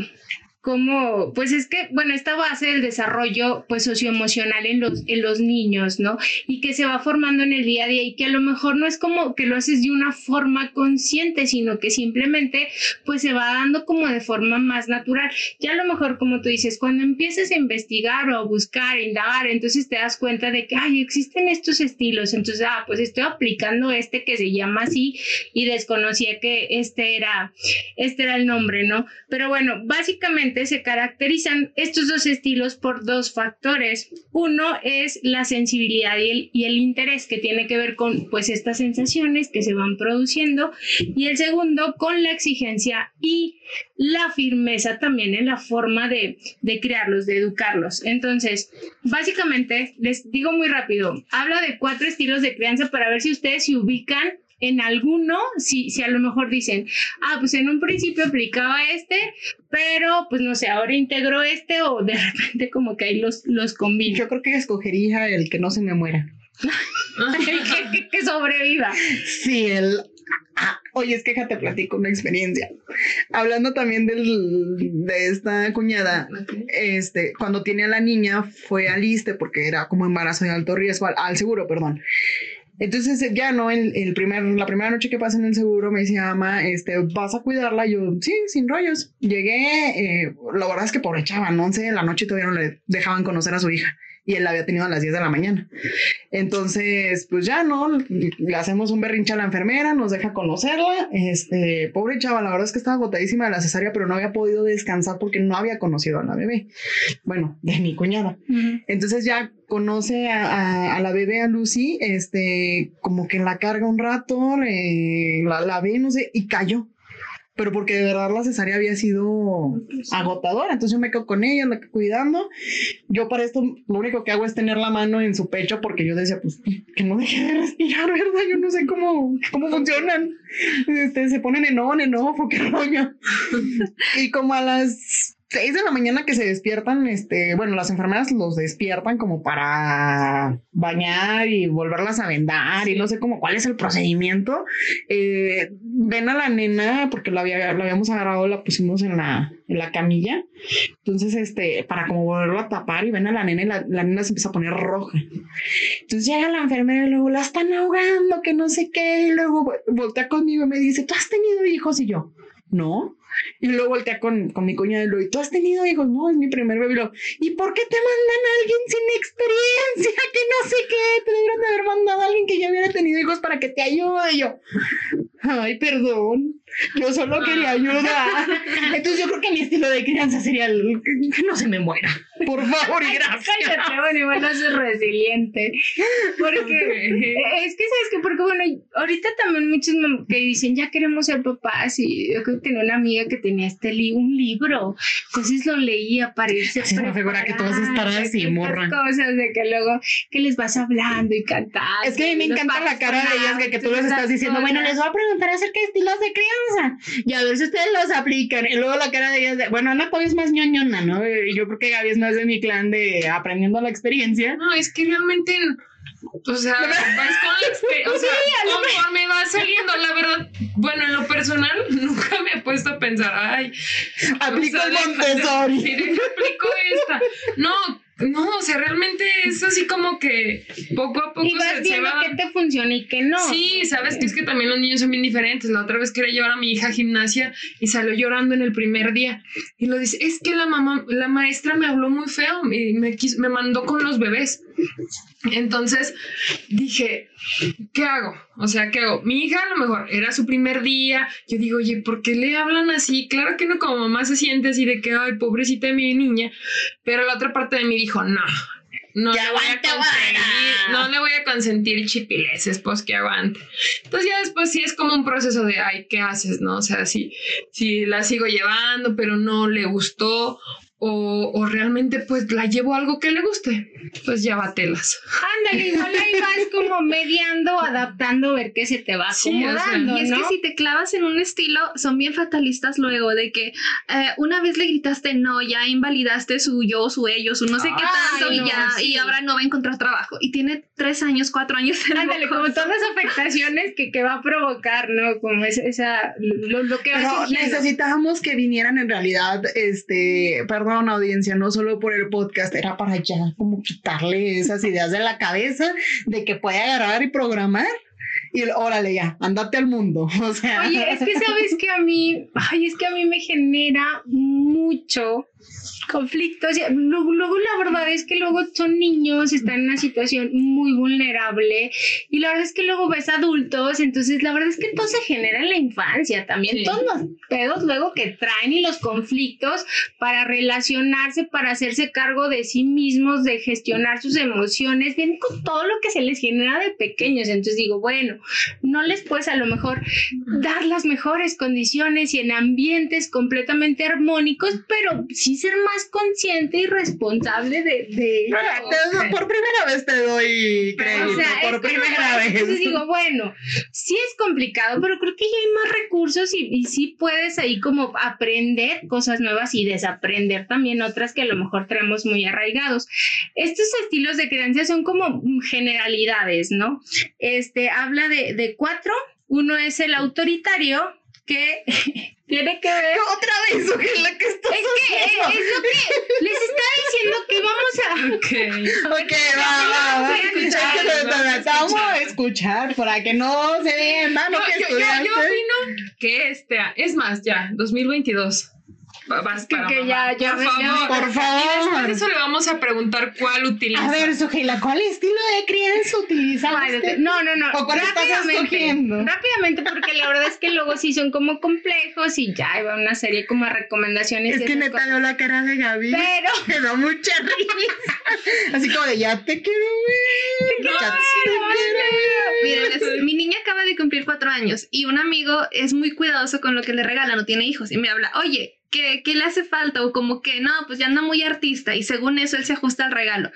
como, pues es que, bueno, esta base del desarrollo pues socioemocional en los, en los niños, ¿no? Y que se va formando en el día a día y que a lo mejor no es como que lo haces de una forma consciente, sino que simplemente pues se va dando como de forma más natural. Ya a lo mejor, como tú dices, cuando empieces a investigar o a buscar, indagar, entonces te das cuenta de que, ay, existen estos estilos, entonces, ah, pues estoy aplicando este que se llama así y desconocía que este era, este era el nombre, ¿no? Pero bueno, básicamente se caracterizan estos dos estilos por dos factores. Uno es la sensibilidad y el, y el interés que tiene que ver con pues estas sensaciones que se van produciendo y el segundo con la exigencia y la firmeza también en la forma de, de crearlos, de educarlos. Entonces, básicamente, les digo muy rápido, habla de cuatro estilos de crianza para ver si ustedes se ubican en alguno, si, si a lo mejor dicen, ah, pues en un principio aplicaba este, pero pues no sé, ahora integro este o de <laughs> repente como que ahí los, los combino. Yo creo que escogería el que no se me muera. <laughs> que, que, sobreviva. Sí, el... Ah, oye, es que te platico una experiencia. Hablando también del, de esta cuñada, este, cuando tiene a la niña fue al ISTE porque era como embarazo de alto riesgo, al seguro, perdón. Entonces ya no, el, el, primer, la primera noche que pasé en el seguro me decía, ama, este, ¿vas a cuidarla? Yo, sí, sin rollos. Llegué, eh, la verdad es que por echaban 11 de la noche todavía no le dejaban conocer a su hija y él la había tenido a las 10 de la mañana. Entonces, pues ya, ¿no? Le hacemos un berrinche a la enfermera, nos deja conocerla. Este, pobre chava, la verdad es que estaba agotadísima de la cesárea, pero no había podido descansar porque no había conocido a la bebé. Bueno, de mi cuñada. Entonces ya conoce a, la bebé, a Lucy, este, como que la carga un rato, la, la ve, no sé, y cayó pero porque de verdad la cesárea había sido agotadora. Entonces yo me quedo con ella, la cuidando. Yo para esto lo único que hago es tener la mano en su pecho porque yo decía, pues que no deje de respirar, ¿verdad? Yo no sé cómo, cómo funcionan. Este, se ponen en on, en off, qué rollo. <laughs> y como a las 6 de la mañana que se despiertan, este, bueno, las enfermeras los despiertan como para bañar y volverlas a vendar y no sé cómo cuál es el procedimiento. Eh, ven a la nena porque la, había, la habíamos agarrado, la pusimos en la, en la camilla. Entonces, este, para como volverlo a tapar y ven a la nena y la, la nena se empieza a poner roja. Entonces llega la enfermera y luego la están ahogando, que no sé qué, y luego voltea conmigo y me dice, ¿tú has tenido hijos? Y yo, no. Y luego voltea con, con mi cuñada y lo, ¿y tú has tenido hijos? No, es mi primer bebé. Y, ¿y por qué te mandan a alguien sin experiencia? Que no sé qué. Te deberían de haber mandado a alguien que ya hubiera tenido hijos para que te ayude. Y yo, ay, perdón. Yo solo quería ayudar. Entonces yo creo que mi estilo de crianza sería el, que no se me muera. Por favor y gracias. Cállate, bueno, igual a ser resiliente. Porque es que, ¿sabes que Porque bueno, ahorita también muchos que dicen, ya queremos ser papás. Y yo creo que tenía una amiga que tenía este li un libro. Entonces lo leía para irse Se me figura que todas estar así, morra. cosas de que luego que les vas hablando y cantando. Es que a mí me encanta la cara de ellas que, que tú les estás diciendo, bueno, les voy a preguntar acerca de estilos de crianza y a ver si ustedes los aplican. Y luego la cara de ella es de, bueno, Ana todavía es más ñoñona, ¿no? Yo creo que Gaby es más de mi clan de aprendiendo la experiencia. No, es que realmente, o sea, <laughs> vas con la experiencia, o sea, conforme va saliendo, la verdad, bueno, en lo personal, <laughs> nunca me he puesto a pensar, ay, aplico el Montessori. Aplico esta. No, no, o sea, realmente es así como que poco a poco y vas se, viendo se va. qué te funciona y qué no. Sí, sabes que es que también los niños son bien diferentes. La otra vez quería llevar a mi hija a gimnasia y salió llorando en el primer día. Y lo dice, es que la mamá, la maestra me habló muy feo y me, quiso, me mandó con los bebés. Entonces dije, ¿qué hago? O sea, ¿qué hago? Mi hija a lo mejor era su primer día. Yo digo, oye, ¿por qué le hablan así? Claro que no, como mamá se siente así de que, ay, pobrecita de mi niña. Pero la otra parte de mí dijo, no, no le, voy a consentir, no le voy a consentir pues que aguante. Entonces ya después sí es como un proceso de, ay, ¿qué haces? ¿No? O sea, si, si la sigo llevando, pero no le gustó, o, o realmente pues la llevo a algo que le guste, pues ya va telas. Ándale, igual ahí vas como mediando, adaptando, ver qué se te va Sí, o sea, acomodando, Y es ¿no? que si te clavas en un estilo, son bien fatalistas luego de que eh, una vez le gritaste no, ya invalidaste su yo, su ello, su no sé qué Ay, tanto no, y ya, sí. y ahora no va a encontrar trabajo. Y tiene tres años, cuatro años en Ándale, como todas las afectaciones que, que va a provocar, ¿no? Como es, esa, lo, lo que va Pero necesitábamos que vinieran en realidad, este, perdón audiencia, no solo por el podcast, era para ya como quitarle esas ideas de la cabeza de que puede agarrar y programar. Y órale ya, andate al mundo. <laughs> O sea, Oye, es que sabes que a mí, ay, es que a mí me genera mucho conflicto. O sea, luego, luego la verdad es que luego son niños, están en una situación muy vulnerable y la verdad es que luego ves adultos, entonces la verdad es que todo se genera en la infancia también. Sí. Todos los pedos luego que traen y los conflictos para relacionarse, para hacerse cargo de sí mismos, de gestionar sus emociones, vienen con todo lo que se les genera de pequeños. Entonces digo, bueno, no les puedes a lo mejor dar las mejores condiciones y en ambientes completamente armónicos, pero sí ser más consciente y responsable de... de te por primera vez te doy crédito, o sea, por primera vez. Entonces digo, bueno, sí es complicado, pero creo que ya hay más recursos y, y sí puedes ahí como aprender cosas nuevas y desaprender también otras que a lo mejor tenemos muy arraigados. Estos estilos de crianza son como generalidades, ¿no? Este habla de, de cuatro. Uno es el autoritario, que <laughs> tiene que ver <laughs> Otra vez, ¿o qué es lo que estás es que haciendo? es lo que les estaba diciendo que vamos a <laughs> Ok. Ok, va, va, va. Vamos a escuchar, Es que te- vamos a te- te Vamos a escuchar para que no se vean lo No, que yo, yo, estudiaste. yo opino que este, es más, ya, 2022. Va- Vas que, para que mamá. ya ya por ya favor. Por Y después favor. de eso le vamos a preguntar cuál utiliza. A ver, Sujila, ¿cuál estilo de crianza utilizaste? No, no, no. ¿O cuál estás rápidamente, escogiendo? rápidamente, porque la verdad es que luego sí son como complejos y ya hay una serie como de recomendaciones. Es que neta veo la cara de Gaby. Pero <laughs> Me da mucha risa. Así como de ya te quiero ver. ya te quiero ver. Miren, es- mi niña acaba de cumplir cuatro años y un amigo es muy cuidadoso con lo que le regala, no tiene hijos y me habla, oye, ¿qué, qué le hace falta? O como que no, pues ya anda muy artista y según eso él se ajusta al regalo.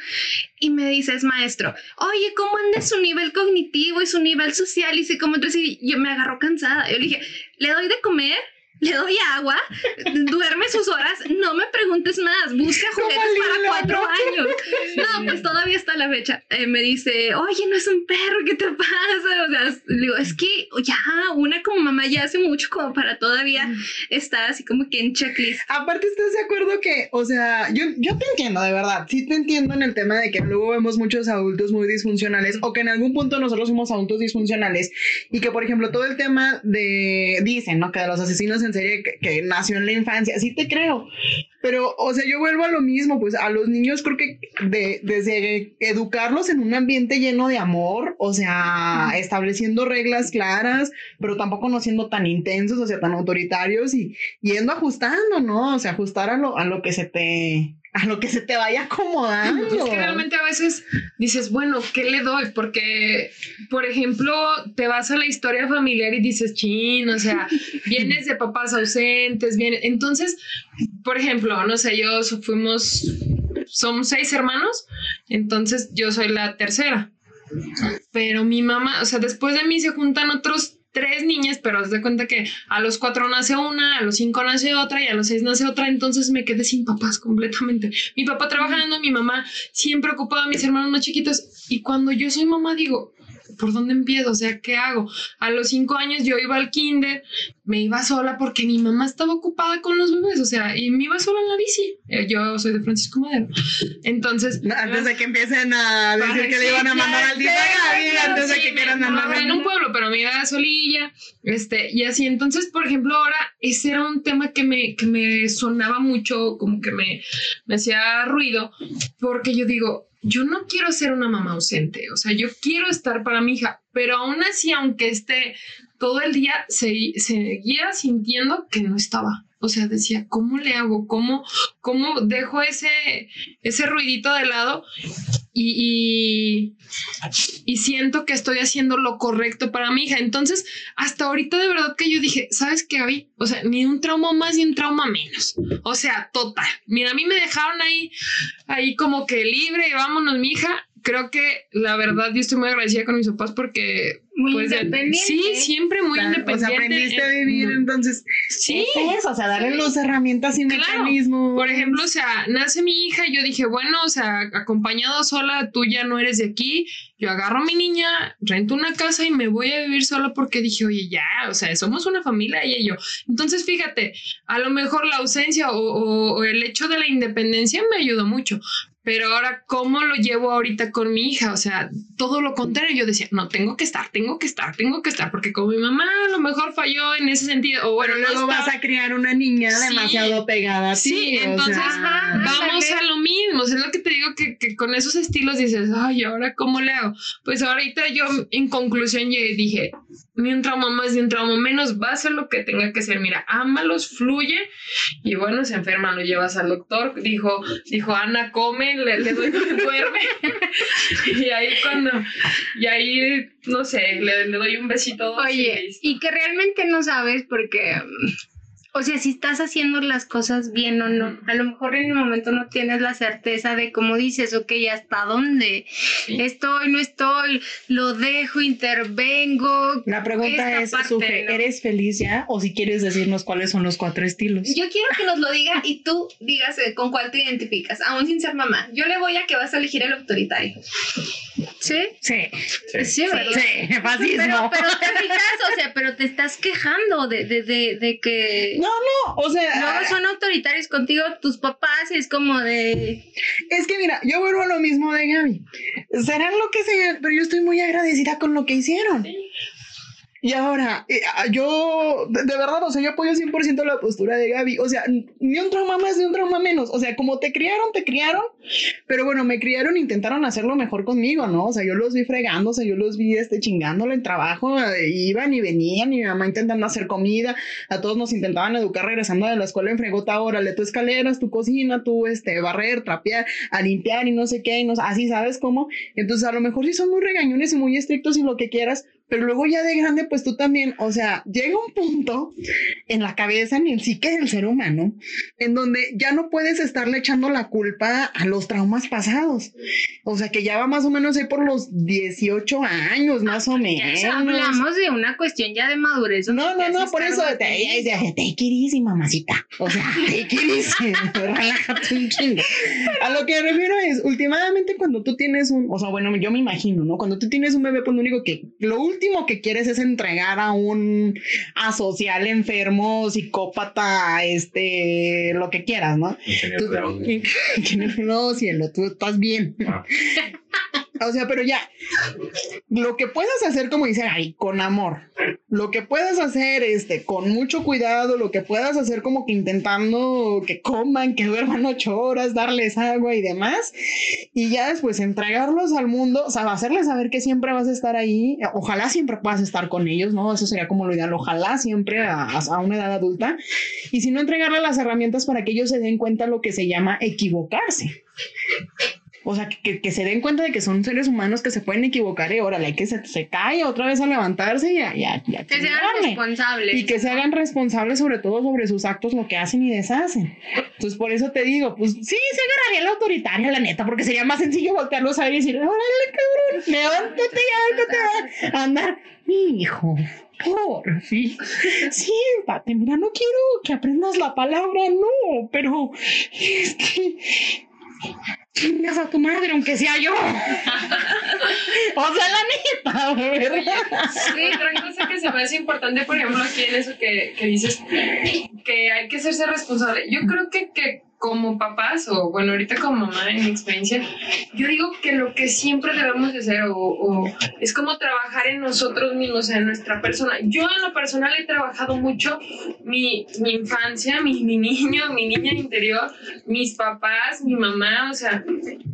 Y me dice, es maestro, oye, ¿cómo anda su nivel cognitivo y su nivel social? Y entonces y yo me agarró cansada. Yo le dije, le doy de comer. Le doy agua, duerme sus horas, no me preguntes más, busca <laughs> juguetes para cuatro años. No, pues todavía está la fecha. Eh, me dice, oye, no es un perro, ¿qué te pasa? O sea, digo, es que ya, una como mamá ya hace mucho como para todavía estar así como que en checklist. Aparte, ¿estás de acuerdo que, o sea, yo, yo te entiendo, de verdad, sí te entiendo en el tema de que luego vemos muchos adultos muy disfuncionales o que en algún punto nosotros somos adultos disfuncionales y que, por ejemplo, todo el tema de, dicen, ¿no? Que de los asesinos en serie que, que nació en la infancia, sí te creo, pero, o sea, yo vuelvo a lo mismo, pues a los niños creo que de, desde educarlos en un ambiente lleno de amor, o sea, estableciendo reglas claras, pero tampoco no siendo tan intensos, o sea, tan autoritarios y yendo ajustando, ¿no? O sea, ajustar a lo, a lo que se te, a lo que se te vaya acomodando. Es que realmente a veces dices, bueno, ¿qué le doy? Porque, por ejemplo, te vas a la historia familiar y dices, chin, o sea, <laughs> vienes de papás ausentes, vienes. Entonces, por ejemplo, no sé, yo fuimos, somos seis hermanos, entonces yo soy la tercera. Pero mi mamá, o sea, después de mí se juntan otros tres niñas, pero haz de cuenta que a los cuatro nace una, a los cinco nace otra y a los seis nace otra, entonces me quedé sin papás completamente. Mi papá trabajando, mi mamá siempre ocupada, mis hermanos más chiquitos. Y cuando yo soy mamá, digo, ¿por dónde empiezo? O sea, ¿qué hago? A los cinco años yo iba al kinder, me iba sola porque mi mamá estaba ocupada con los bebés, o sea, y me iba sola en la bici. Eh, Yo soy de Francisco Madero. Entonces, Antes de que empiecen a decir que le iban a mandar al pero antes de que quieran mandar en un pueblo, pero me iba solilla, este, y así. Entonces, por ejemplo, ahora ese era un tema que me, que me sonaba mucho, como que me, me hacía ruido, porque yo digo, yo no quiero ser una mamá ausente, o sea, yo quiero estar para mi hija, pero aún así, aunque esté todo el día, se, seguía sintiendo que no estaba. O sea, decía, ¿cómo le hago? ¿Cómo, cómo dejo ese, ese ruidito de lado? y, y, siento que estoy haciendo lo correcto para mi hija. Entonces, hasta ahorita de verdad que yo dije, ¿sabes qué, Gaby? O sea, ni un trauma más ni un trauma menos. O sea, total. Mira, a mí me dejaron ahí, ahí como que libre, vámonos, mi hija creo que la verdad yo estoy muy agradecida con mis papás porque muy pues, independiente. Sí, siempre muy independiente. O sea, aprendiste a vivir, entonces. Sí. o sea, darle las herramientas y mecanismos. Por ejemplo, o sea, nace mi hija y yo dije, bueno, o sea, acompañado sola, tú ya no eres de aquí. Yo agarro a mi niña, rento una casa y me voy a vivir sola porque dije, oye, ya, o sea, somos una familia ella y yo. Entonces, fíjate, a lo mejor la ausencia o, o el hecho de la independencia me ayudó mucho pero ahora, ¿cómo lo llevo ahorita con mi hija? O sea, todo lo contrario, yo decía, no, tengo que estar, tengo que estar, tengo que estar, porque como mi mamá a lo mejor falló en ese sentido, o bueno, luego vas a criar una niña demasiado pegada a ti. Sí, entonces vamos a lo mismo, es lo que te digo, que, que, con esos estilos dices, ay, ¿ahora cómo le hago? Pues ahorita yo en conclusión llegué dije, ni un trauma más ni un trauma menos, va a ser lo que tenga que ser, mira, ámalos, fluye, y bueno, se enferma, lo llevas al doctor, dijo, dijo, Ana, come, le, le doy, <laughs> duerme, y ahí cuando, y ahí, no sé, le, le doy un besito. Oye, y que realmente no sabes porque o sea, si estás haciendo las cosas bien o no. A lo mejor en el momento no tienes la certeza de cómo dices, ok, hasta dónde estoy, no estoy, lo dejo, intervengo. La pregunta es, ¿eres feliz ya? O si quieres decirnos cuáles son los cuatro estilos. Yo quiero que nos lo diga y tú digas eh, con cuál te identificas, aún sin ser mamá. Yo le voy a que vas a elegir el autoritario. ¿Sí? Sí. Sí, sí ¿verdad? Sí, Pero, pero te fijas, o sea, pero te estás quejando de, de, de, de que... No, no, o sea. Luego son autoritarios contigo tus papás y es como de. Es que mira, yo vuelvo a lo mismo de Gaby. Serán lo que sea, pero yo estoy muy agradecida con lo que hicieron. Y ahora, eh, ah, yo, de, verdad, o sea, yo apoyo 100% la postura de Gaby. O sea, ni un trauma más, ni un trauma menos. O sea, como te criaron, te criaron. Pero bueno, me criaron, intentaron hacerlo mejor conmigo, ¿no? O sea, yo los vi fregando, o sea, yo los vi este, chingándole en trabajo. Eh, iban y venían, y mi mamá intentando hacer comida. A todos nos intentaban educar regresando de la escuela en fregota. Órale, tu escaleras, tu cocina, tu este, barrer, trapear, a limpiar y no sé qué. Y no, así, ¿sabes cómo? Entonces, a lo mejor sí son muy regañones y muy estrictos y lo que quieras pero luego ya de grande, pues tú también, o sea, llega un punto en la cabeza, en el psique del ser humano, en donde ya no puedes estarle echando la culpa a los traumas pasados. O sea, que ya va más o menos ahí por los 18 años, más o menos. hablamos de una cuestión ya de madurez. No, no, no, por eso te, y mamacita. O sea, <laughs> te easy, relájate un chingo. A lo que refiero es, últimamente cuando tú tienes un, o sea, bueno, yo me imagino, ¿no? Cuando tú tienes un bebé, pues lo único que, lo último último que quieres es entregar a un asocial enfermo, psicópata, este, lo que quieras, ¿no? no, <laughs> cielo, tú estás bien. Ah. <laughs> O sea, pero ya, lo que puedas hacer, como dice ahí, con amor, lo que puedas hacer, este, con mucho cuidado, lo que puedas hacer como que intentando que coman, que duerman ocho horas, darles agua y demás, y ya después entregarlos al mundo, o sea, hacerles saber que siempre vas a estar ahí, ojalá siempre puedas estar con ellos, ¿no? Eso sería como lo ideal, ojalá siempre a, a una edad adulta, y si no entregarle las herramientas para que ellos se den cuenta lo que se llama equivocarse. O sea, que, que, se den cuenta de que son seres humanos que se pueden equivocar y órale, que se, se cae otra vez a levantarse y a, Que se hagan responsables. Y que se hagan responsables sobre todo sobre sus actos, lo que hacen y deshacen. Entonces, por eso te digo, pues sí, se agarraría la autoritaria, la neta, porque sería más sencillo voltearlos a ver y decir, órale, cabrón, levántate ya, te va a andar. Mi hijo, por fin, siéntate, mira, no quiero que aprendas la palabra, no, pero es que chingas a tu madre, aunque sea yo. <laughs> o sea, la neta, ¿verdad? Sí, otra cosa que se me hace importante, por ejemplo, aquí en eso que, que dices, que hay que hacerse responsable. Yo creo que, que como papás, o bueno, ahorita como mamá en mi experiencia, yo digo que lo que siempre debemos de hacer o, es como trabajar en nosotros mismos, en nuestra persona. Yo en lo personal he trabajado mucho mi, mi infancia, mi, mi, niño, mi niña interior, mis papás, mi mamá, o sea,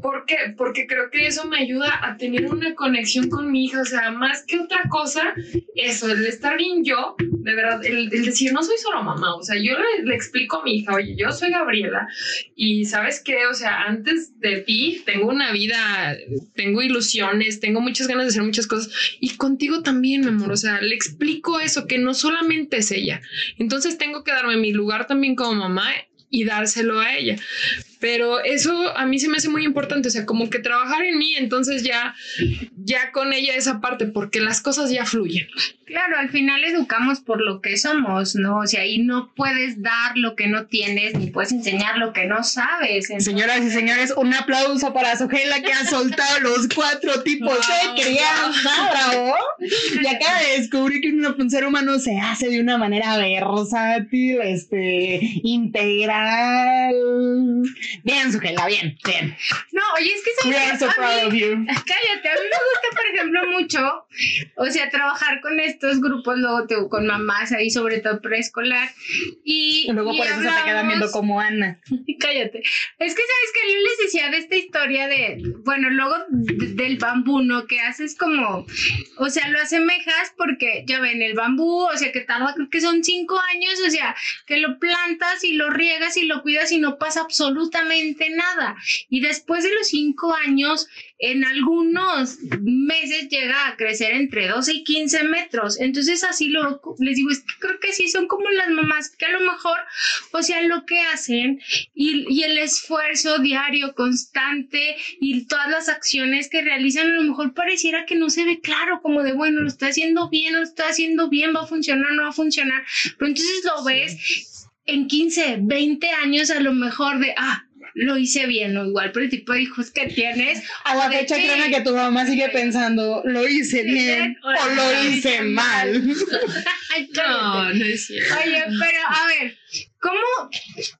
¿por qué? Porque creo que eso me ayuda a tener una conexión con mi hija, o sea, más que otra cosa, eso, el estar bien yo, de verdad, el, decir, no soy solo mamá, o sea, yo le explico a mi hija, oye, yo soy Gabriela, y sabes qué, o sea, antes de ti tengo una vida, tengo ilusiones, tengo muchas ganas de hacer muchas cosas y contigo también, mi amor, o sea, le explico eso, que no solamente es ella. Entonces tengo que darme mi lugar también como mamá y dárselo a ella. Pero eso a mí se me hace muy importante, o sea, como que trabajar en mí, entonces ya, ya con ella esa parte, porque las cosas ya fluyen. Claro, al final educamos por lo que somos, ¿no? O sea, y no puedes dar lo que no tienes, ni puedes enseñar lo que no sabes. Señoras y señores, un aplauso para Sogela que ha soltado los cuatro tipos de crianza, bravo. Y acaba de descubrir que un ser humano se hace de una manera versátil, este, integral. Bien, Sugela, bien, bien. No, oye, es que We are so proud of you. Cállate, a mí me gusta, por ejemplo, mucho, o sea, trabajar con estos grupos, luego te- con mamás ahí, sobre todo preescolar. Y, Y luego y por eso se te quedan viendo como Ana. <laughs> Cállate. Es que sabes que yo les decía de esta historia de, bueno, luego de- del bambú, ¿no? Que haces como, o sea, lo asemejas porque ya ven, el bambú, o sea, que tarda, creo que son cinco años, o sea, que lo plantas y lo riegas y lo cuidas y no pasa absolutamente nada. Y después de los cinco años, en algunos meses llega a crecer entre 12 y 15 metros. Entonces así lo, les digo, es que creo que sí son como las mamás que a lo mejor, o sea, lo que hacen y, y el esfuerzo diario, constante y todas las acciones que realizan, a lo mejor pareciera que no se ve claro, como de, bueno, lo estoy haciendo bien, lo estoy haciendo bien, va a funcionar, no va a funcionar. Pero entonces lo ves en 15, 20 años a lo mejor de, ah, lo hice bien, o igual por el tipo de hijos que tienes. A la fecha, que- créeme que tu mamá sigue pensando, ¿lo hice bien o lo hice mal? Ay. <laughs> No, no es cierto. Oye, pero a ver, ¿cómo,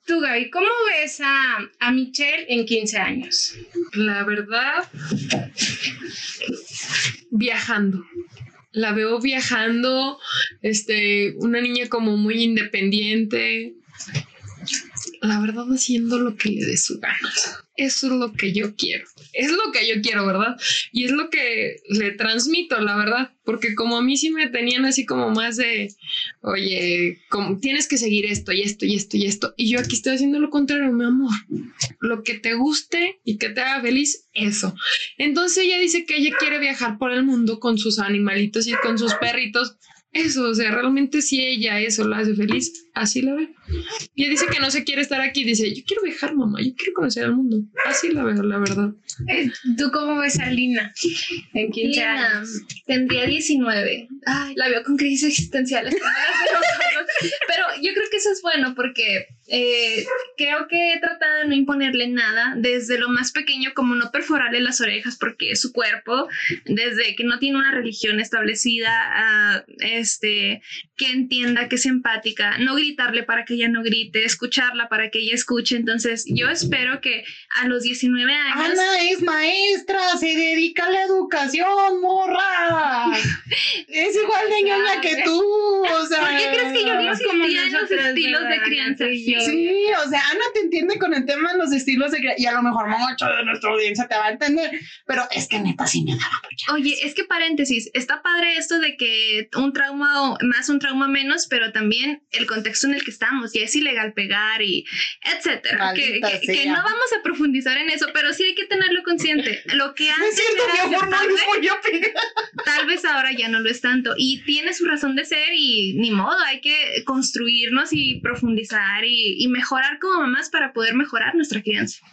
tú Gaby, cómo ves a, a Michelle en 15 años? La verdad, viajando. La veo viajando, este, una niña como muy independiente. La verdad, haciendo lo que le dé su gana. Eso es lo que yo quiero. Es lo que yo quiero, ¿verdad? Y es lo que le transmito, la verdad. Porque como a mí sí me tenían así como más de, oye, como, tienes que seguir esto y esto y esto y esto. Y yo aquí estoy haciendo lo contrario, mi amor. Lo que te guste y que te haga feliz, eso. Entonces ella dice que ella quiere viajar por el mundo con sus animalitos y con sus perritos. Eso, o sea, realmente si ella eso la hace feliz, así la ve. Y ella dice que no se quiere estar aquí, dice, yo quiero viajar, mamá, yo quiero conocer el mundo. Así la veo, la verdad. Eh, ¿Tú cómo ves a Lina en 15 Lina, años? tendría 19. Ay, la veo con crisis existenciales. <laughs> Pero yo creo que eso es bueno porque eh, creo que he tratado de no imponerle nada desde lo más pequeño, como no perforarle las orejas porque es su cuerpo, desde que no tiene una religión establecida, a, este, que entienda, que es empática, no gritarle para que ella no grite, escucharla para que ella escuche. Entonces, yo espero que a los 19 años. Ana es maestra, se dedica a la educación, morra. <laughs> Es igual de ñoña que tú, o sea. ¿Por qué crees que yo Es como nosotras, estilos de crianza? Y. Sí, o sea, Ana te entiende con el tema de los estilos de cria- y a lo mejor mucho de nuestra audiencia te va a entender, pero es que neta sí me daba mucha. Oye, es que paréntesis, está padre esto de que un trauma más, un trauma menos, pero también el contexto en el que estamos, ya es ilegal pegar y etcétera. Que, que- que no vamos a profundizar en eso, pero sí hay que tenerlo consciente. Lo que antes es cierto, era mi amor, no voy a pegar. tal vez ahora ya no lo es tanto. Y tiene su razón de ser y ni modo, hay que construirnos y profundizar y, y mejorar como mamás para poder mejorar nuestra crianza.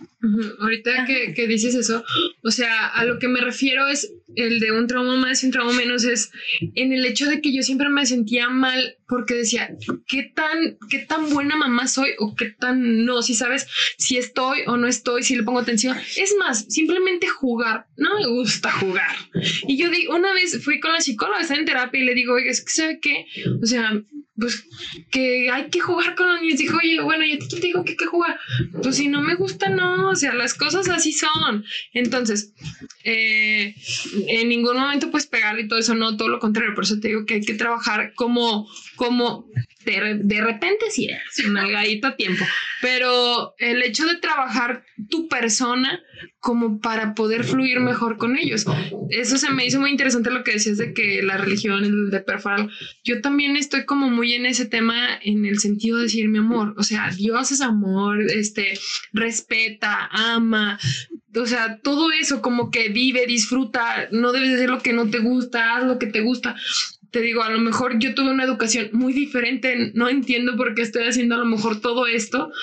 Ahorita que, que dices eso, o sea, a lo que me refiero es el de un trauma más y un trauma menos, es en el hecho de que yo siempre me sentía mal porque decía, ¿qué tan, qué tan buena mamá soy o qué tan no? Si sabes si estoy o no estoy, si le pongo atención. Es más, simplemente jugar, no me gusta jugar. Y yo digo, una vez fui con la psicóloga, está en terapia y le digo, oiga, es que ¿sabe qué? O sea, pues que hay que jugar con los niños. Dijo, oye, bueno, ¿y a ti quién te dijo que hay que jugar? Pues si no me gusta, no. O sea, las cosas así son. Entonces, eh, en ningún momento puedes pegarle y todo eso, no, todo lo contrario, por eso te digo que hay que trabajar como, como de, repente sí es una algadita a tiempo, pero el hecho de trabajar tu persona como para poder fluir mejor con ellos. Eso se me hizo muy interesante lo que decías de que la religión, el de perfaral. Yo también estoy como muy en ese tema en el sentido de decir mi amor, o sea, Dios es amor, este, respeta, ama, o sea, todo eso como que vive, disfruta, no debes hacer lo que no te gusta, haz lo que te gusta te digo, a lo mejor yo tuve una educación muy diferente, no entiendo por qué estoy haciendo a lo mejor todo esto,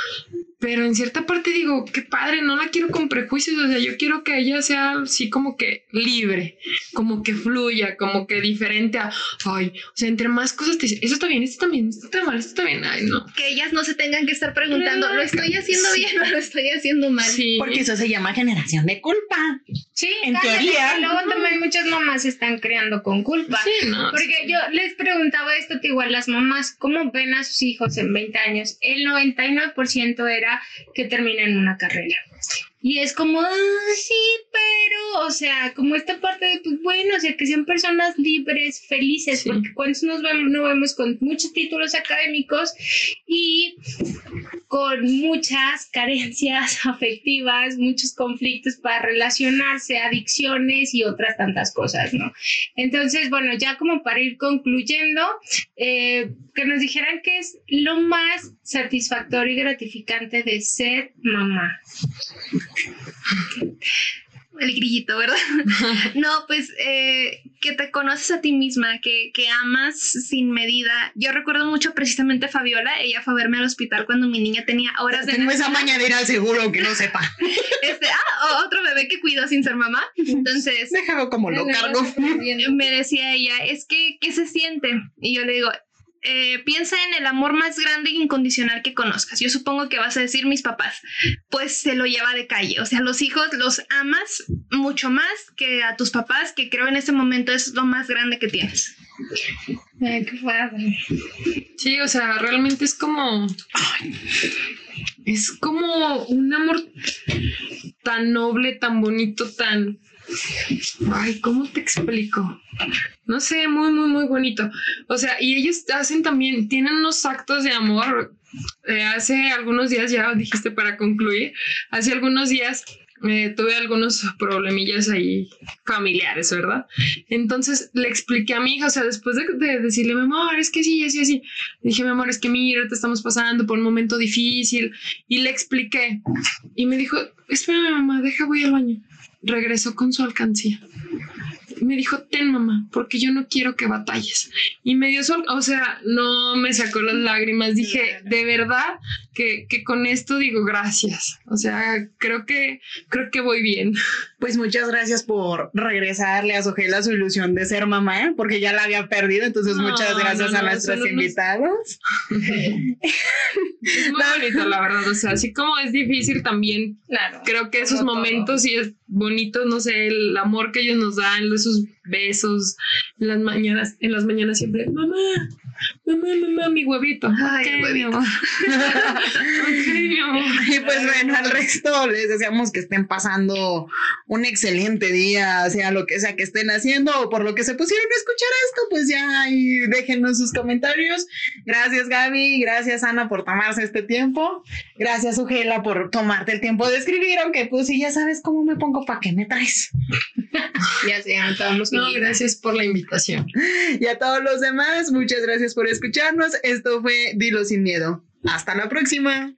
pero en cierta parte digo, qué padre, no la quiero con prejuicios, o sea, yo quiero que ella sea así como que libre, como que fluya, como que diferente a, ay, o sea, entre más cosas te dicen, eso está bien, esto también, esto está mal, esto está bien, ay, no. Que ellas no se tengan que estar preguntando, ¿lo estoy haciendo bien o lo estoy haciendo mal? Sí. Porque eso se llama generación de culpa. Sí, En cállate, teoría. Luego también muchas mamás se están creando con culpa. Sí, no. Porque yo les preguntaba esto, te igual las mamás, ¿cómo ven a sus hijos en 20 años? El 99% era que terminen una carrera. Y es como, "Ah, sí, pero, o sea, como esta parte de, pues bueno, o sea, que sean personas libres, felices, Sí. porque cuando nos vemos, no vemos con muchos títulos académicos y con muchas carencias <laughs> afectivas, muchos conflictos para relacionarse, adicciones y otras tantas cosas, ¿no? Entonces, bueno, ya como para ir concluyendo, eh, que nos dijeran qué es lo más satisfactorio y gratificante de ser mamá. <laughs> El grillito, ¿verdad? <laughs> no, pues eh, que te conoces a ti misma, que, que amas sin medida. Yo recuerdo mucho precisamente a Fabiola, ella fue a verme al hospital cuando mi niña tenía horas de Tengo esa nacida. maña de ir al seguro, que no sepa. <laughs> Este, ah, otro bebé que cuidó sin ser mamá. Entonces, Déjalo como lo cargo. me decía ella, es que, ¿qué se siente? Y yo le digo, eh, piensa en el amor más grande e incondicional que conozcas. Yo supongo que vas a decir mis papás, pues se lo lleva de calle. O sea, los hijos los amas mucho más que a tus papás, que creo en este momento es lo más grande que tienes. Ay. Sí, o sea, realmente es como. es como un amor tan noble, tan bonito, tan. Ay, ¿cómo te explico? No sé, muy, muy, muy bonito. O sea, y ellos hacen también, tienen unos actos de amor. Eh, hace algunos días, ya dijiste para concluir, hace algunos días eh, tuve algunos problemillas ahí familiares, ¿verdad? Entonces le expliqué a mi hija, o sea, después de, de decirle, mi amor, es que sí, así, así, dije, mi amor, es que mira, te estamos pasando por un momento difícil, y le expliqué, y me dijo, espérame, mamá, deja, voy al baño. Regresó con su alcancía. Me dijo, ten mamá, porque yo no quiero que batalles. Y me dio su, al- o sea, no me sacó las lágrimas. Dije, de verdad que, que con esto digo gracias. O sea, creo que, creo que voy bien. Pues muchas gracias por regresarle a Sogela su ilusión de ser mamá, ¿eh? porque ya la había perdido. Entonces, No, muchas gracias no, a no, nos- invitados. Es muy bonito, la verdad. O sea, así como es difícil también, Claro. creo que esos todo. momentos sí es bonito, no sé, el amor que ellos nos dan, esos besos en las mañanas, en las mañanas siempre, mamá, mamá, mamá, mi huevito. Ay, Ok, el mi huevito. amor. <laughs> Ok, mi amor. Y pues bueno, al resto les deseamos que estén pasando un excelente día, sea lo que sea que estén haciendo o por lo que se pusieron a escuchar esto, pues ya ahí déjenos sus comentarios. Gracias Gaby, gracias Ana por tomarse este tiempo, gracias Ugela por tomarte el tiempo de escribir, aunque pues si ya sabes cómo me pongo, ¿para qué me traes? <laughs> Ya anotamos No, gracias por la invitación. <laughs> Y a todos los demás, muchas por escucharnos. Esto fue Dilo sin miedo. Hasta la próxima.